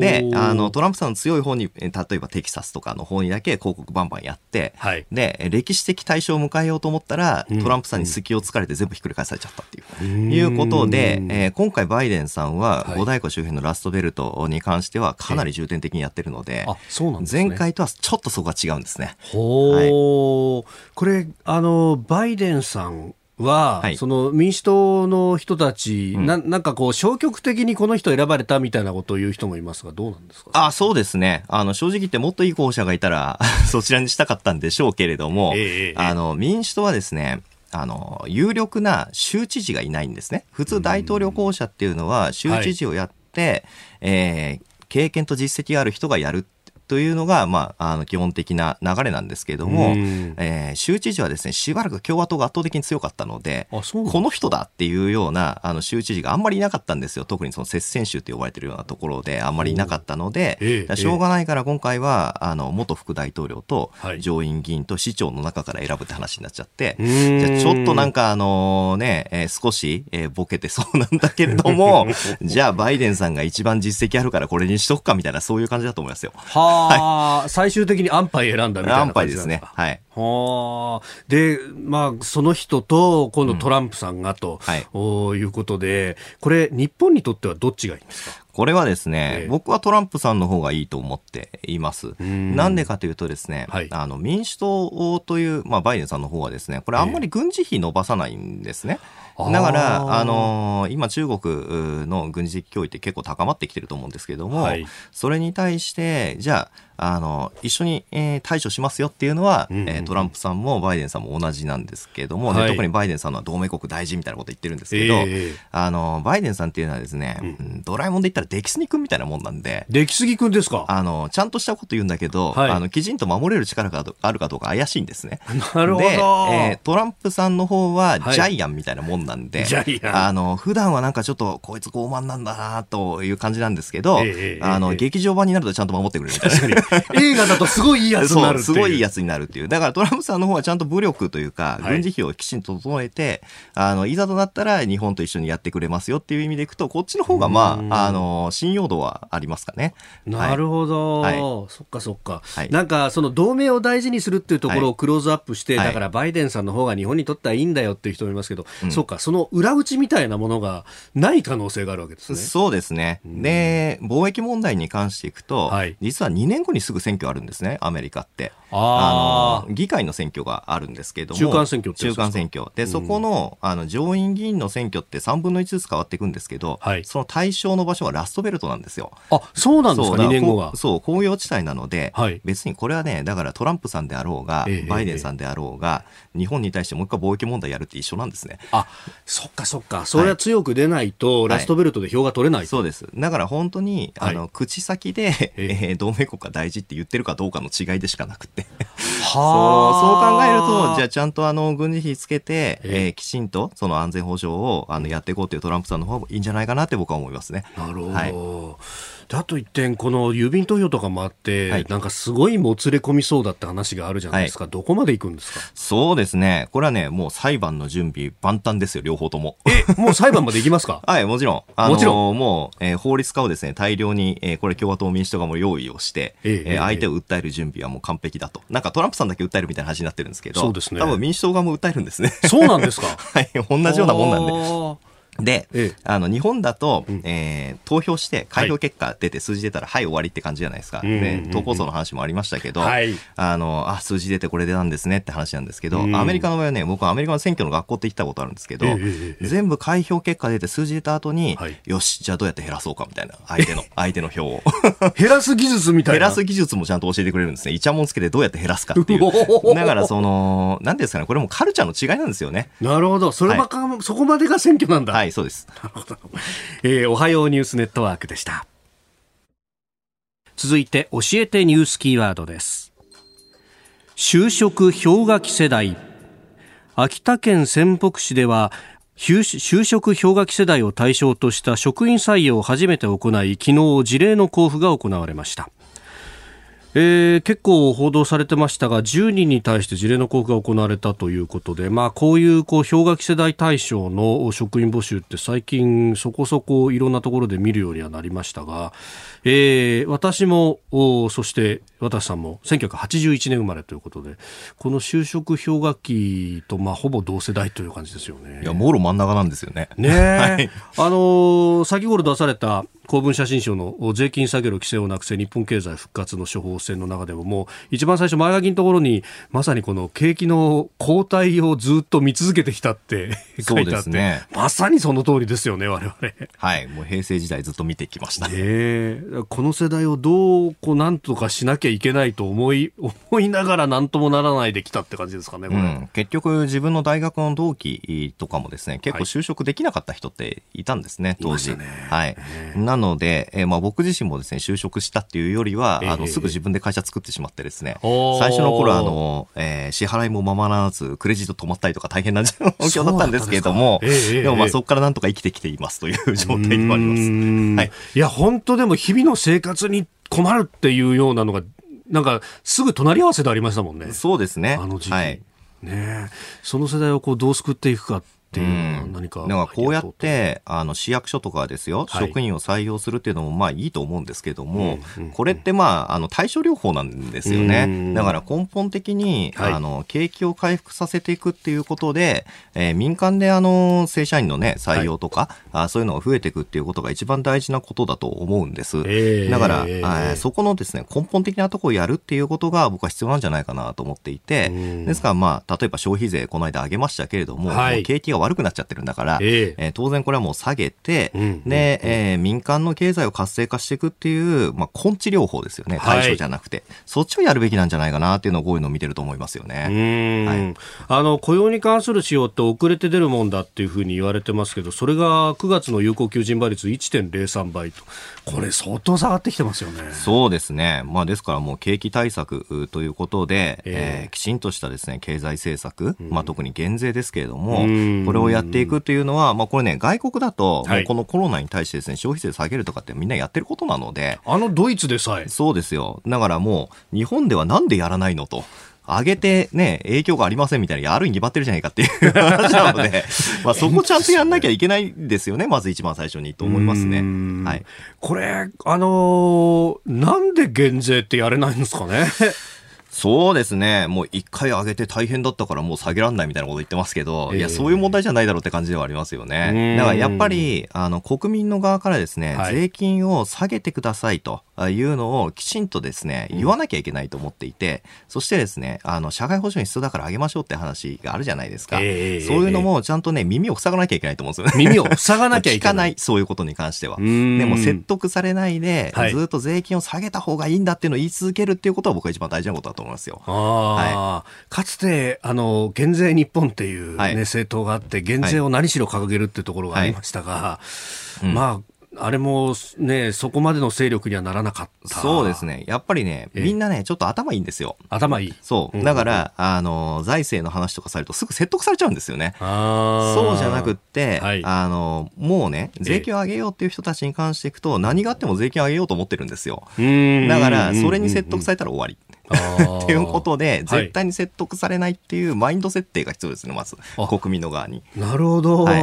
で、あの、トランプさんの強い方に、例えばテキサスとかの方にだけ広告バンバンやって、はい、で、歴史的対象を迎えようと思ったら、トランプさんに隙を突かれて全部ひっくり返されちゃったっていう、うん、いうことで、えー、今回バイデンさんは、五大湖周辺のラストベルトに関してはかなり重点的にやってるので、あそうなんですね、前回とはちょっとそこが違うんですね。ほはい、これ、あの、バイデンさんは、はい、その民主党の人たち、うん、ななんかこう、消極的にこの人選ばれたみたいなことを言う人もいますが、どうなんですか？あそうですね。あの、正直言ってもっといい候補者がいたら そちらにしたかったんでしょうけれども、えー、あの、民主党はですね、あの、有力な州知事がいないんですね。普通大統領候補者っていうのは、州知事をやって、えー、経験と実績がある人がやるというのが、まあ、あの基本的な流れなんですけれども、えー、州知事はですね、しばらく共和党が圧倒的に強かったので、この人だっていうようなあの州知事があんまりいなかったんですよ。特にその接戦州って呼ばれてるようなところであんまりいなかったので、えー、しょうがないから今回は、あの、元副大統領と上院議員と市長の中から選ぶって話になっちゃって、じゃちょっとなんかあのね、えー、少し、えー、ボケてそうなんだけれども、じゃあバイデンさんが一番実績あるからこれにしとくかみたいなそういう感じだと思いますよ。ははい、最終的に安牌選んだみたいな感じですね。はい。はで、まあ、その人と、今度トランプさんがと、うん。はい、おいうことで、これ、日本にとってはどっちがいいんですか？これはですね、えー、僕はトランプさんの方がいいと思っています。なんでかというとですね、はい、あの民主党という、まあ、バイデンさんの方はですね、これあんまり軍事費伸ばさないんですね。えー、だから、あのー、今中国の軍事的脅威って結構高まってきてると思うんですけども、はい、それに対して、じゃあ、あの一緒に、えー、対処しますよっていうのは、うんうん、えー、トランプさんもバイデンさんも同じなんですけども、はい、特にバイデンさんは同盟国大事みたいなこと言ってるんですけど、えー、あのバイデンさんっていうのはですね、うん、ドラえもんで言ったら出来すぎくんみたいなもんなんで。出来すぎくんですか？あのちゃんとしたこと言うんだけど、はい、あのきちんと守れる力があるかどうか怪しいんですね。なるほど。で、えー、トランプさんの方はジャイアンみたいなもんなんで、はい、あの普段はなんかちょっとこいつ傲慢なんだなという感じなんですけど、えー、あの劇場版になるとちゃんと守ってくれるみたいな。映画だとすごいいいやつになるすごいいいやつになるっていう。だからトランプさんの方はちゃんと武力というか、軍事費をきちんと整えて、あの、いざとなったら日本と一緒にやってくれますよっていう意味でいくと、こっちの方がまあ、あの、の、信用度はありますかね？なるほど。はい、そっかそっか。はい、なんか、その同盟を大事にするっていうところをクローズアップして、はい、だからバイデンさんの方が日本にとってはいいんだよっていう人もいますけど、うん、そっか、その裏打ちみたいなものがない可能性があるわけですね。そうですね。で、貿易問題に関していくと、実は2年後にすぐ選挙あるんですね、アメリカって。あの議会の選挙があるんですけども中間選挙中間選挙。で、そこのあの上院議員の選挙って3分の1ずつ変わっていくんですけど、はい、その対象の場所はラストベルトなんですよ。あそうなんですか、2年後は。そう、工業地帯なので、はい、別にこれはね、だからトランプさんであろうが、えバイデンさんであろうが、日本に対してもう一回貿易問題やるって一緒なんですね。あそっかそっか、それは強く出ないと、ラストベルトで票が取れない、そうです。だから本当に、あの口先で、えー、同盟国が大事って言ってるかどうかの違いでしかなくてそうそう考えると、じゃあちゃんとあの軍事費つけて、えー、きちんとその安全保障をあのやっていこうというトランプさんの方がいいんじゃないかなって僕は思いますね。なるほど。はいだと一点、この郵便投票とかもあって、はい、なんかすごいもつれ込みそうだって話があるじゃないですか、はい、どこまで行くんですか？そうですね、これはね、もう裁判の準備万端ですよ、両方とも。え、もう裁判まで行きますか？はい、もちろん。あのもちろん。もう、えー、法律家をですね、大量に、えー、これ共和党民主党がもう用意をして、ええー、相手を訴える準備はもう完璧だと。なんかトランプさんだけ訴えるみたいな話になってるんですけど、そうですね。多分民主党側も訴えるんですね。そうなんですか？はい、同じようなもんなんで。で、ええ、あの日本だと、うん、えー、投票して開票結果出て数字出たら、はい、はい、終わりって感じじゃないですか、ね、投稿層の話もありましたけど、はい、あのあ数字出てこれでなんですねって話なんですけど、うん、アメリカの場合はね僕はアメリカの選挙の学校って行ったことあるんですけど、え、全部開票結果出て数字出た後に、はい、よしじゃあどうやって減らそうかみたいな相手の相手の票を。減らす技術みたいな。減らす技術もちゃんと教えてくれるんですね。イチャモンつけてどうやって減らすかっていう。だからその何ですかねこれもカルチャーの違いなんですよね。なるほど。そればか、そこまでが選挙なんだ。はいそうです えー、おはようニュースネットワークでした。続いて教えてニュースキーワードです。就職氷河期世代。秋田県仙北市では就職氷河期世代を対象とした職員採用を初めて行い昨日事例の交付が行われましたえー、結構報道されてましたが10人に対して事例の交付が行われたということで、まあ、こういうこう氷河期世代対象の職員募集って最近そこそこいろんなところで見るようにはなりましたが、えー、私もそして私さんも1981年生まれということでこの就職氷河期とまあほぼ同世代という感じですよね。いやもろ真ん中なんですよね。ね、はい、あのー、先頃出された公文写真書の税金下げる規制をなくせ日本経済復活の処方箋の中でももう一番最初前書きのところにまさにこの景気の後退をずっと見続けてきたって 書いてあって、ね、まさにその通りですよね我々。はい。もう平成時代ずっと見てきました、ね、この世代をどうこうなんとかしなきゃいけないと思い 思いながらなんともならないできたって感じですかね、うん、結局自分の大学の同期とかもですね結構就職できなかった人っていたんですね、はい、当時、ね、はい。なので、えー、まあ僕自身もですね、就職したっていうよりは、えー、あの、すぐ自分で会社作ってしまってですね、最初の頃あの、えー、支払いもままならず、クレジット止まったりとか大変な状況だったんですけれども、でえー、でもまあそこからなんとか生きてきていますという状態でもあります。はい。いや、本当でも日々の生活に困るっていうようなのが、なんか、すぐ隣り合わせでありましたもんね。そうですね。あの時期。はい。ねその世代をこうどう救っていくかっていう何か、だからこうやってあの市役所とかですよ、はい、職員を採用するっていうのもまあいいと思うんですけども、うんうん、これってまああの対処療法なんですよね、だから根本的に、はい、あの景気を回復させていくっていうことで、えー、民間であの正社員のね採用とか、はい、あそういうのが増えていくっていうことが一番大事なことだと思うんです、えー、だから、えー、そこのですね根本的なところをやるっていうことが僕は必要なんじゃないかなと思っていて、ですからまあ例えば消費税この間上げましたけれども、も景気が悪くなっちゃってるんだから、えー、えー、当然これはもう下げて、うん、で、えー、民間の経済を活性化していくっていう、まあ、根治療法ですよね、対象じゃなくて、はい、そっちをやるべきなんじゃないかなっていうのを、こういうのを見てると思いますよね。はい、あの雇用に関する仕様って遅れて出るもんだっていうふうに言われてますけど、それが9月の有効求人倍率1.03倍と、これ、相当下がってきてますよね。そうですね、まあ、ですからもう景気対策ということで、えー、えー、きちんとしたですね経済政策、まあ、特に減税ですけれども、これをやっていくというのは、まあ、これね、外国だと、はい、このコロナに対してですね、消費税下げるとかってみんなやってることなので。あのドイツでさえ。そうですよ。だからもう、日本ではなんでやらないのと。上げてね、影響がありませんみたいな、やるに決まってるじゃないかっていう話なので、まあそこちゃんとやんなきゃいけないですよね、まず一番最初にと思いますね。はい。これ、あのー、なんで減税ってやれないんですかね？そうですね。もう一回上げて大変だったからもう下げられないみたいなこと言ってますけど、えー、いや、そういう問題じゃないだろうって感じではありますよね。だからやっぱり、あの、国民の側からですね、はい、税金を下げてくださいというのをきちんとですね、言わなきゃいけないと思っていて、そしてですね、あの、社会保障に必要だから上げましょうって話があるじゃないですか。えー、そういうのもちゃんとね、耳を塞がなきゃいけないと思うんですよね。耳を塞がなきゃいけない。聞かない、そういうことに関しては。でも説得されないで、はい、ずっと税金を下げた方がいいんだっていうのを言い続けるっていうことは僕は一番大事なことだと思いますよ。はい、かつてあの減税日本っていう、ね、はい、政党があって減税を何しろ掲げるっていうところがありましたが、はいうん、まああれもね、そこまでの勢力にはならなかった。そうですね。やっぱりね、みんなね、ちょっと頭いいんですよ。頭いい。そう。だから、あの、財政の話とかされるとすぐ説得されちゃうんですよね。そうじゃなくって、はい、あの、もうね、税金を上げようっていう人たちに関していくと、何があっても税金を上げようと思ってるんですよ。だから、それに説得されたら終わり。っていうことで、絶対に説得されないっていうマインド設定が必要ですね、まず、国民の側に。なるほど、はい、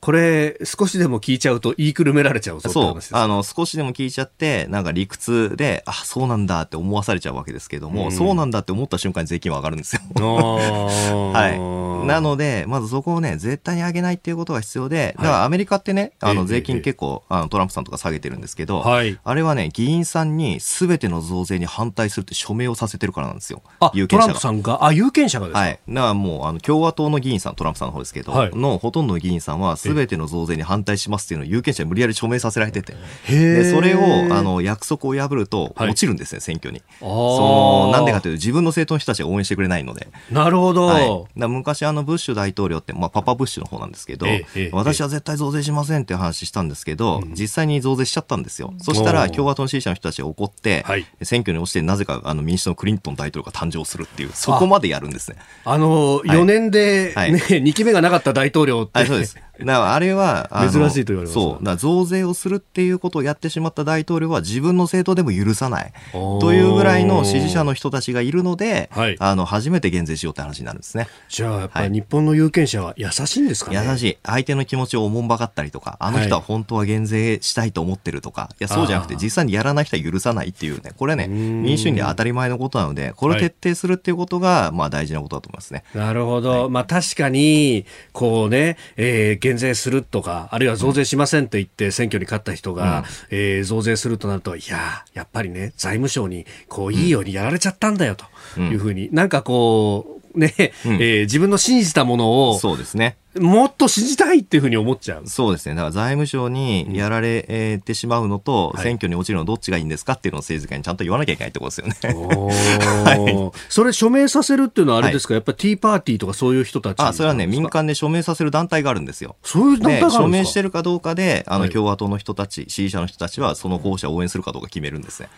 これ、少しでも聞いちゃうと、言いくるめられちゃうそう。あの少しでも聞いちゃって、なんか理屈で、あそうなんだって思わされちゃうわけですけども、うん、そうなんだって思った瞬間に税金は上がるんですよ。はい、なので、まずそこをね、絶対に上げないっていうことが必要で、だからアメリカってね、あの税金結構、あのトランプさんとか下げてるんですけど、はい、あれはね、議員さんにすべての増税に反対するって署名をさせてるからなんですよ。有権者が。トランプさんが、あ、有権者がですか？はい。だからもう、あの、共和党の議員さん、トランプさんの方ですけど、はい、のほとんどの議員さんは、すべての増税に反対しますっていうのを有権者に無理やり署名させられてて、でそれを、あの、約束を破ると、落ちるんですね、はい、選挙に。その、なんでかというと、自分の政党の人たちが応援してくれないので。なるほど。はい、昔、あの、ブッシュ大統領って、まあ、パパブッシュの方なんですけど、私は絶対増税しませんっていう話したんですけど、実際に増税しちゃったんですよ。そしたら、共和党の支持者の人たちが怒って、選挙に落ちて、なぜか、あの、民主党のクリントン大統領が誕生するっていう、そこまでやるんですね。あの、4年で、ね、はい、2期目がなかった大統領って。そうです。あれは、珍しいと言われますそう。だ増税をするっていうことをやってしまった大統領は自分の政党でも許さない。というぐらいの支持者の人たちがいるので、はい、あの、初めて減税しようって話になるんですね。じゃあ、やっぱり日本の有権者は優しいんですかね、優しい。相手の気持ちをおもんばかったりとか、あの人は本当は減税したいと思ってるとか、いや、そうじゃなくて実際にやらない人は許さないっていうね、これね、民主主義で当たり前のことなので、これを徹底するっていうことが、まあ大事なことだと思いますね。なるほど。はい、まあ確かに、こうね、えー、減税するとか、あるいは増税しませんって言って選挙に勝った人が、うん、えー、増税するとなると、いや、やっぱりね、財務省にこういいようにやられちゃったんだよというふうに、うん、なんかこう、ね、うん、えー、自分の信じたものを、そうですね。もっと信じたいっていうふうに思っちゃう。そうですね。だから財務省にやられてしまうのと、うん、選挙に落ちるのどっちがいいんですかっていうのを政治家にちゃんと言わなきゃいけないってことですよね。はい、それ署名させるっていうのはあれですか、はい、やっぱりティーパーティーとかそういう人たちあ、それはね、民間で署名させる団体があるんですよ。そういう団体が署名してるかどうかで、あの、共和党の人たち、支持者の人たちはその候補者を応援するかどうか決めるんですね。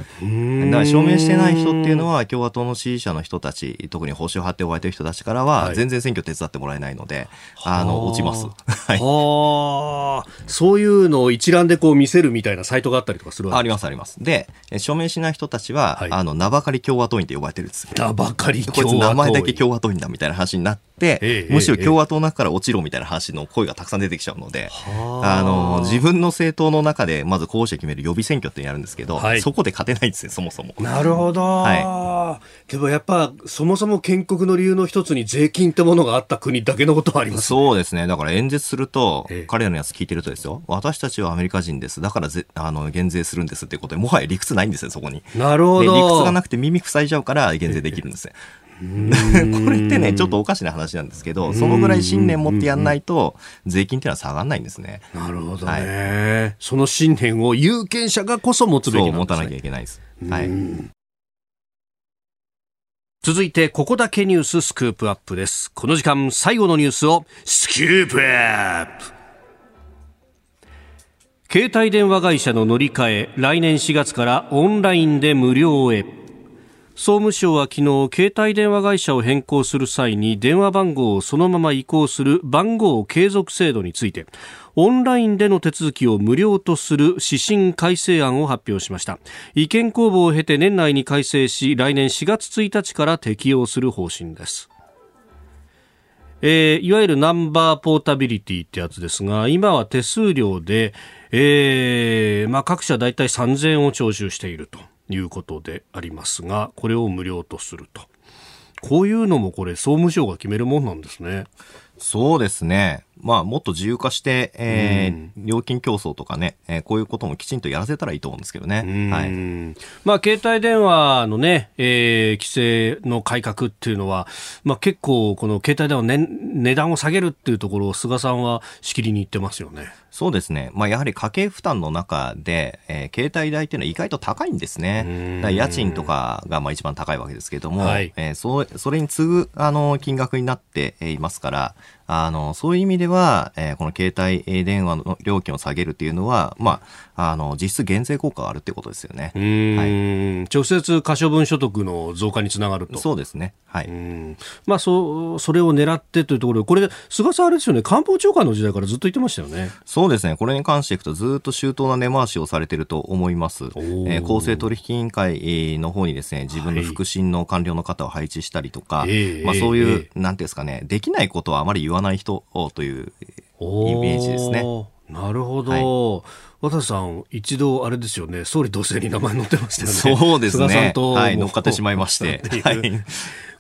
だから署名してない人っていうのは、共和党の支持者の人たち、特に報酬を張っておられてる人たちからは、全然選挙手伝ってもらえないので、あの、落ちます。はい、あそういうのを一覧でこう見せるみたいなサイトがあったりとかするありますあります。で、署名しない人たちは、はい、あの、名ばかり共和党員って呼ばれてるんです名ばかり共和党員。名前だけ共和党員だみたいな話になって、ええ、むしろ共和党の中から落ちろみたいな話の声がたくさん出てきちゃうので、あの、自分の政党の中でまず候補者決める予備選挙ってやるんですけど、はい、そこで勝てないんですよ、そもそも。なるほど。はい。でもやっぱ、そもそも建国の理由の一つに税金ってものがあった国だけのことはあります、ね、そうですね。だから演説すると、ええ、彼らのやつ聞いてるとですよ、私たちはアメリカ人です。だからぜあの減税するんですってことで、もはや理屈ないんですよ、そこに。なるほど。理屈がなくて耳塞いじゃうから減税できるんですよ。これってね、ちょっとおかしな話なんですけど、そのぐらい信念持ってやんないと、税金っていうのは下がらないんですね。なるほどね、はい。その信念を有権者がこそ持つべきなんです、ね、持たなきゃいけないです。はい。続いて、ここだけニューススクープアップです。この時間、最後のニュースを、スクープアップ携帯電話会社の乗り換え、来年4月からオンラインで無料へ。総務省は昨日携帯電話会社を変更する際に電話番号をそのまま移行する番号継続制度についてオンラインでの手続きを無料とする指針改正案を発表しました意見公募を経て年内に改正し来年4月1日から適用する方針ですえー、いわゆるナンバーポータビリティってやつですが、今は手数料で、えー、まあ各社大体3000円を徴収していると。いうことでありますがこれを無料とするとこういうのもこれ総務省が決めるもんなんですね。そうですね。まあ、もっと自由化して、えー、料金競争とかね、えー、こういうこともきちんとやらせたらいいと思うんですけどね。はい。まあ、携帯電話のね、えー、規制の改革っていうのは、まあ、結構、この携帯電話、ね、値段を下げるっていうところを菅さんはしきりに言ってますよね。そうですね。まあ、やはり家計負担の中で、えー、携帯代っていうのは意外と高いんですね。だ家賃とかがまあ一番高いわけですけども、はい、えー、そそれに次ぐ、あの、金額になっていますから、あの、そういう意味では、えー、この携帯電話の料金を下げるというのは、まあ、あの、実質減税効果があるってことですよね。はい、直接可処分所得の増加につながると。そうですね。はい。まあ、そう、それを狙ってというところで、これ、菅さんあれですよね、官房長官の時代からずっと言ってましたよね。そうですね。これに関していくと、ずっと周到な根回しをされてると思います。えー、公正取引委員会の方にですね、自分の腹心の官僚の方を配置したりとか、はい、まあ、そういう、えー、なんていうんですかね、できないことはあまり言わない人というイメージですね。なるほど。はい渡さん、一度あれですよね、総理同棲に名前載ってましたよね。そうですね。はい、乗っかってしまいまして。はい。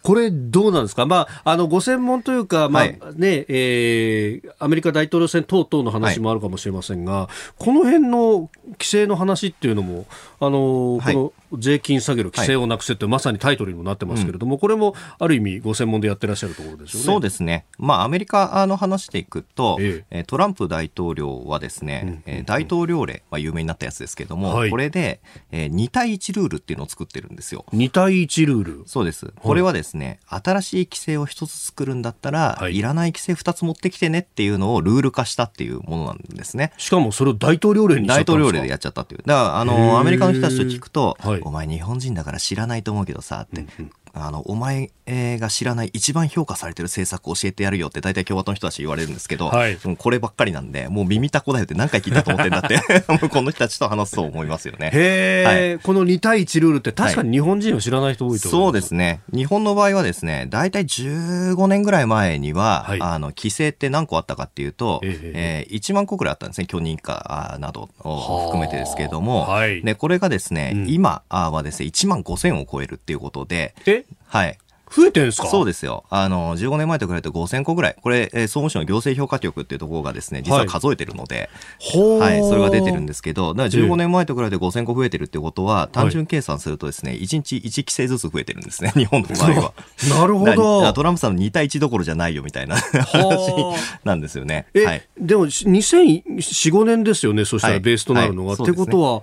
これどうなんですか、まあ、あのご専門というか、まあね、はい、えー、アメリカ大統領選等々の話もあるかもしれませんが、はい、この辺の規制の話っていうのも、あの、はい、この税金下げる、規制をなくせって、まさにタイトルにもなってますけれども、うん、これもある意味、ご専門でやってらっしゃるところですよね。そうですね、まあ、アメリカの話でいくと、ええ、トランプ大統領はですね、うん、大統領令、まあ、有名になったやつですけれども、これで、えー、2対1ルールっていうのを作ってるんですよ。2対1ルール。そうです。これはですね、新しい規制を一つ作るんだったら、はい、いらない規制二つ持ってきてねっていうのをルール化したっていうものなんですね。しかもそれを大統領令に大統領令でやっちゃったっていう。だから、あの、アメリカの人たちと聞くと、はい、お前日本人だから知らないと思うけどさ、って、うんうんあの、お前が知らない一番評価されてる政策を教えてやるよって大体共和党の人たち言われるんですけど、はい、こればっかりなんで、もう耳たこだよって何回聞いたと思ってんだって、この人たちと話すと思いますよね。へー、はい、この2対1ルールって確かに日本人を知らない人多いと思はい、そうですね。日本の場合はですね、大体15年ぐらい前には、はい、あの、規制って何個あったかっていうと、えー、1万個ぐらいあったんですね。許認可などを含めてですけれども、はい、で、これがですね、うん、今はですね、1万5000を超えるっていうことで、はい。増えてるんですか？そうですよ。あの、15年前と比べて5000個ぐらい。これ、えー、総務省の行政評価局っていうところがですね、実は数えてるので、はい、はい、それが出てるんですけど、だから15年前と比べて5000個増えてるってことは、単純計算するとですね、1日1規制ずつ増えてるんですね、日本の場合は。なるほど。トランプさんの2対1どころじゃないよみたいな話なんですよね。はい、でも、2004、5年ですよね、そしたらベースとなるのが。はい、ってことは、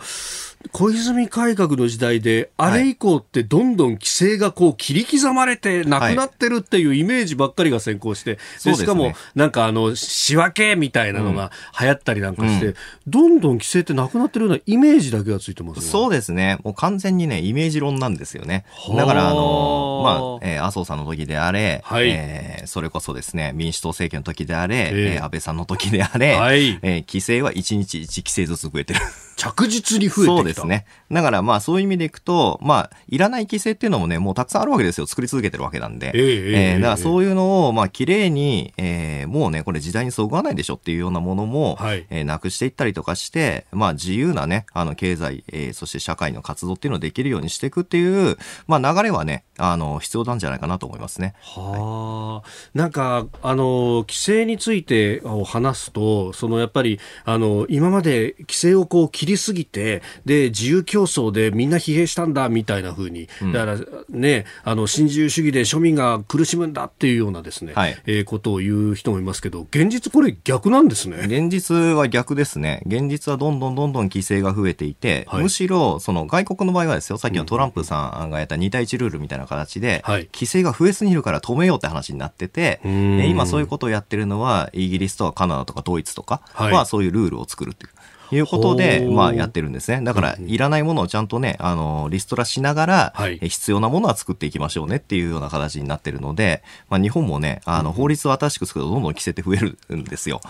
小泉改革の時代で、あれ以降ってどんどん規制がこう切り刻まれてなくなってるっていうイメージばっかりが先行して、はい、しかもなんかあの仕分けみたいなのが流行ったりなんかして、うん、どんどん規制ってなくなってるようなイメージだけがついてます、ね、そうですね。もう完全にね、イメージ論なんですよね。だからあの、まあ、えー、麻生さんの時であれ、はい、えー、それこそですね、民主党政権の時であれ、えー、安倍さんの時であれ、はい、えー、規制は1日1規制ずつ増えてる。着実に増えてそうですね。だからまあそういう意味でいくと、まあ、いらない規制っていうのもね、もうたくさんあるわけですよ。作り続けてるわけなんで。えー、えー、だからそういうのを、まあ、綺麗に、えー、もうね、これ時代にそぐわないでしょっていうようなものも、はい、えー、なくしていったりとかして、まあ、自由なね、あの、経済、えー、そして社会の活動っていうのをできるようにしていくっていう、まあ、流れはね、あの、必要なんじゃないかなと思いますね。はあ、なんか、あの、規制についてを話すと、そのやっぱり、あの、今まで規制をこう切りすぎて、で、自由競争でみんな疲弊したんだ、みたいなふうに、だからね、あの、新自由主義で庶民が苦しむんだっていうようなですね、はい、えー、ことを言う人もいますけど、現実これ逆なんですね。現実は逆ですね。現実はどんどんどんどん規制が増えていて、はい、むしろ、その外国の場合はですよ、さっきのトランプさんがやった2対1ルールみたいな形で、はい、規制が増えすぎるから止めようって話になってて、今そういうことをやってるのは、イギリスとかカナダとかドイツとかは、そういうルールを作るっていう。いうことで、まあ、やってるんですね。だから、いらないものをちゃんとね、あの、リストラしながら、はい、必要なものは作っていきましょうねっていうような形になってるので、まあ、日本もね、あの、法律を新しく作るとどんどん規制って増えるんですよ。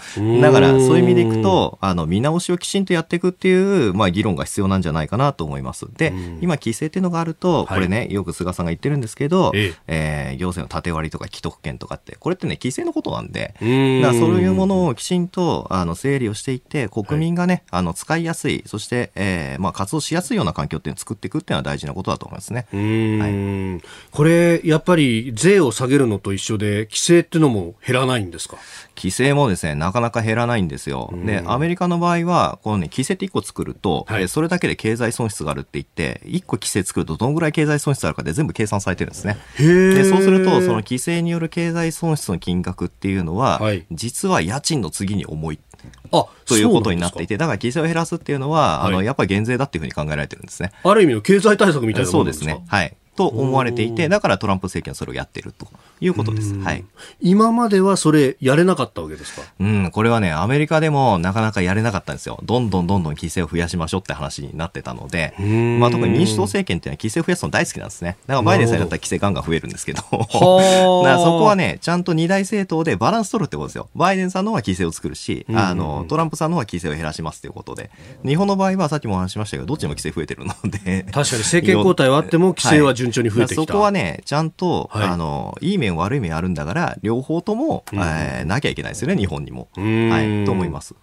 だから、そういう意味でいくと、あの、見直しをきちんとやっていくっていう、まあ、議論が必要なんじゃないかなと思います。で、今、規制っていうのがあると、これね、よく菅さんが言ってるんですけど、ええ。ー、行政の縦割りとか既得権とかって、これってね、規制のことなんで、だそういうものをきちんと、あの、整理をしていって、国民がね、はい、あの、使いやすい、そして、えー、まあ、活動しやすいような環境っていうのを作っていくっていうのは大事なことだと思いますね。はい、これ、やっぱり税を下げるのと一緒で、規制っていうのも減らないんですか？規制もですね、なかなか減らないんですよ。で、アメリカの場合は、このね、規制って1個作ると、はい、それだけで経済損失があるって言って、1個規制作るとどのぐらい経済損失あるかで全部計算されてるんですね。で、そうすると、その規制による経済損失の金額っていうのは、はい、実は家賃の次に重い。あということになっていて、だから規制を減らすっていうのは、はい、あのやっぱり減税だっていうふうに考えられてるんですね。ある意味の経済対策みたいなそうですね。はい。と思われていて、だからトランプ政権はそれをやってるということです。はい。今まではそれやれなかったわけですか？うん、これはね、アメリカでもなかなかやれなかったんですよ。どんどんどんどん規制を増やしましょうって話になってたので、まあ特に民主党政権っていうのは規制増やすの大好きなんですね。だからバイデンさんだったら規制ガンガン増えるんですけど、だからそこはね、ちゃんと二大政党でバランス取るってことですよ。バイデンさんの方が規制を作るし、あの、トランプさんの方が規制を減らしますということで、日本の場合はさっきもお話しましたけど、どっちも規制増えてるので。確かに政権交代はあっても規制は順調に増えてきた。はね、ちゃんと、はい、あの、いい面悪い面あるんだから、両方とも、うん、えー、なきゃいけないですよね、日本にも。はい、と思います。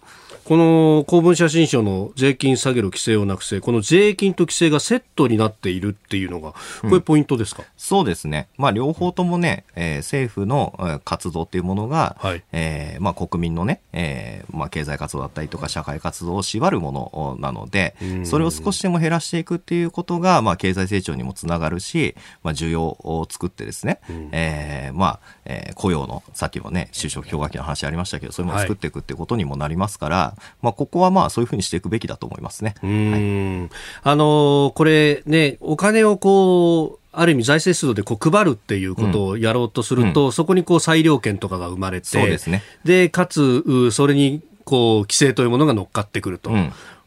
この公文写真書の税金下げる規制をなくせ、この税金と規制がセットになっているっていうのが、これポイントですか、うん、そうですね。まあ、両方ともね、えー、政府の活動っていうものが、はい、えー、まあ、国民のね、えー、まあ、経済活動だったりとか社会活動を縛るものなので、それを少しでも減らしていくっていうことが、まあ、経済成長にもつながるし、まあ、需要を作ってですね、うん、えー、まあ、えー、雇用の、さっきもね、就職氷河期の話ありましたけど、それも作っていくっていうことにもなりますから、はいまあ、ここはまあそういうふうにしていくべきだと思いますね。はい、あのこれね、お金をこう、ある意味財政出動でこう配るっていうことをやろうとすると、うん、そこにこう裁量権とかが生まれて、そうですね。で、かつ、それにこう規制というものが乗っかってくると。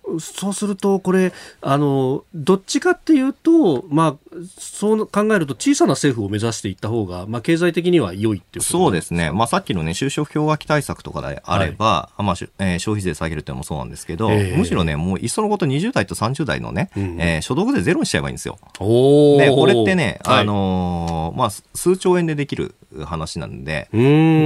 うんそうすると、これ、あの、どっちかっていうと、まあ、そう考えると小さな政府を目指していった方が、まあ、経済的には良いっていうそうですね。まあ、さっきのね、就職氷河期対策とかであれば、はい、まあ、えー、消費税下げるっていうのもそうなんですけど、えー、むしろね、もういっそのこと20代と30代のね、うん、えー、所得税ゼロにしちゃえばいいんですよ。で、これってね、あのー、まあ、数兆円でできる話なんで、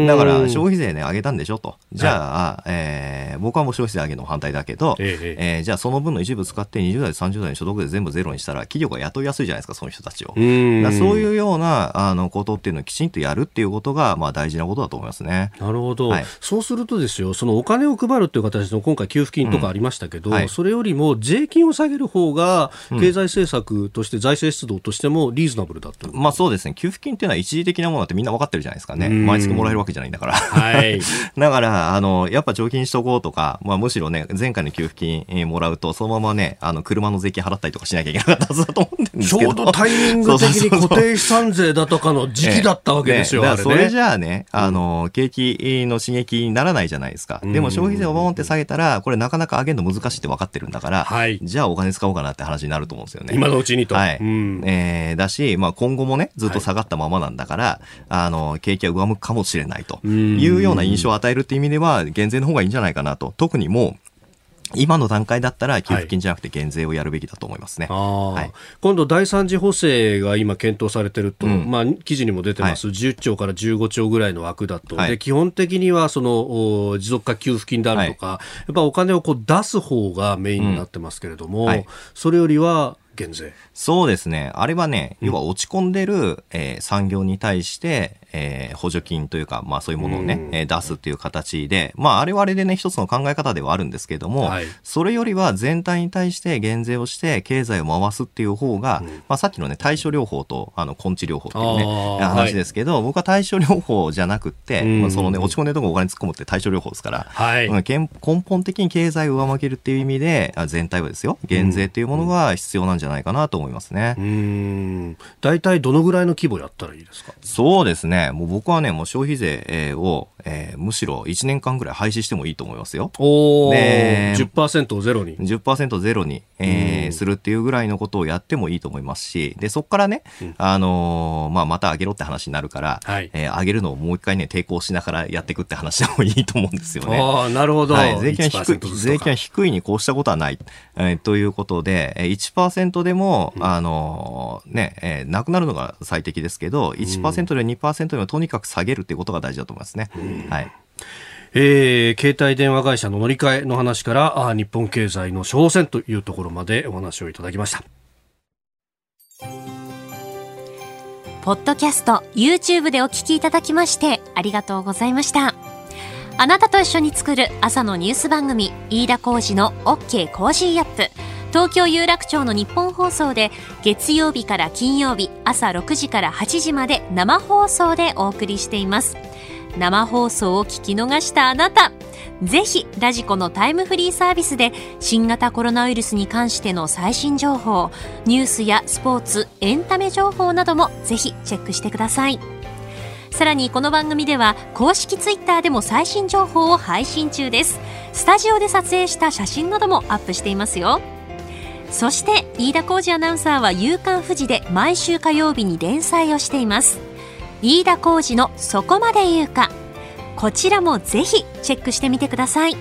だから消費税ね、上げたんでしょと。じゃあ、はい、えー、僕はもう消費税上げるの反対だけど、えー、えー、じゃあその分の一部使って20代、30代の所得税全部ゼロにしたら、企業が雇いやすいじゃないですか、その人たちを。うそういうようなあのことっていうのをきちんとやるっていうことが、まあ、大事なことだと思いますね。なるほど、はい、そうするとですよ、そのお金を配るっていう形の今回、給付金とかありましたけど、うんはい、それよりも税金を下げる方が、経済政策として財政出動としてもリーズナブルだと、まあそうですね、給付金っていうのは一時的なものだってみんな分かってるじゃないですかね。毎月もらえるわけじゃないんだから。はい。だから、あの、やっぱ貯金しとこうとか、まあむしろね、前回の給付金もらうと、そのままね、あの、車の税金払ったりとかしなきゃいけなかったはずだと思うんですけど。ちょうどタイミング的に固定資産税だとかの時期だったわけですよ、ね、それじゃあね、あの、景気の刺激にならないじゃないですか。でも消費税をボーンって下げたら、これなかなか上げるの難しいって分かってるんだから、はい、じゃあお金使おうかなって話になると思うんですよね。今のうちにと。はい。うん、えー、だし、まあ今後もね、ずっと下がったままなんだから、はい、あの、景気は上向くかもしれないというような印象を与えるっていう意味では、減税の方がいいんじゃないかなと。特にもう、今の段階だったら給付金じゃなくて減税をやるべきだと思いますね、はい、今度、第3次補正が今、検討されてると、うん、まあ、記事にも出てます、はい、10兆から15兆ぐらいの枠だと、はい、で基本的にはその持続化給付金であるとか、はい、やっぱお金をこう出す方がメインになってますけれども、うん、それよりは減税。そうですね、あれはね、要は落ち込んでる、えー、産業に対して、えー、補助金というか、まあそういうものをね、うん、えー、出すっていう形で、まああれはあれでね、一つの考え方ではあるんですけれども、はい、それよりは全体に対して減税をして経済を回すっていう方が、うん、まあさっきのね、対処療法と、あの、根治療法っていうね、話ですけど、はい、僕は対処療法じゃなくて、うん、そのね、落ち込んでるとこお金突っ込むって対処療法ですから、はい、根本的に経済を上向けるっていう意味で、全体はですよ、減税っていうものが必要なんじゃないかなと思いますね。うん。大体どのぐらいの規模やったらいいですか？そうですね。ね、もう僕はね、もう消費税を、えー、むしろ1年間ぐらい廃止してもいいと思いますよ。おー、10%をゼロに。10%ゼロに、えー、するっていうぐらいのことをやってもいいと思いますし、で、そこからね、うん、あのー、まあ、また上げろって話になるから、はい、えー、上げるのをもう一回ね、抵抗しながらやっていくって話でもいいと思うんですよね。ああ、なるほど。はい、税金は低い、税金は低いにこうしたことはない。えー、ということで、1%でも、うん、あのー、ね、えー、なくなるのが最適ですけど、1%で2%でもとにかく下げるっていうことが大事だと思いますね。はい。えー、携帯電話会社の乗り換えの話からあ日本経済の挑戦というところまでお話をいただきましたポッドキャスト YouTube でお聞きいただきましてありがとうございましたあなたと一緒に作る朝のニュース番組飯田浩二の OK コージーアップ東京有楽町のニッポン放送で月曜日から金曜日朝6時から8時まで生放送でお送りしています。生放送を聞き逃したあなたぜひ radiko のタイムフリーサービスで新型コロナウイルスに関しての最新情報ニュースやスポーツエンタメ情報などもぜひチェックしてください。さらにこの番組では公式ツイッターでも最新情報を配信中です。スタジオで撮影した写真などもアップしていますよ。そして飯田浩二アナウンサーは「夕刊富士」で毎週火曜日に連載をしています。飯田浩二の「そこまで言うか」こちらもぜひチェックしてみてください。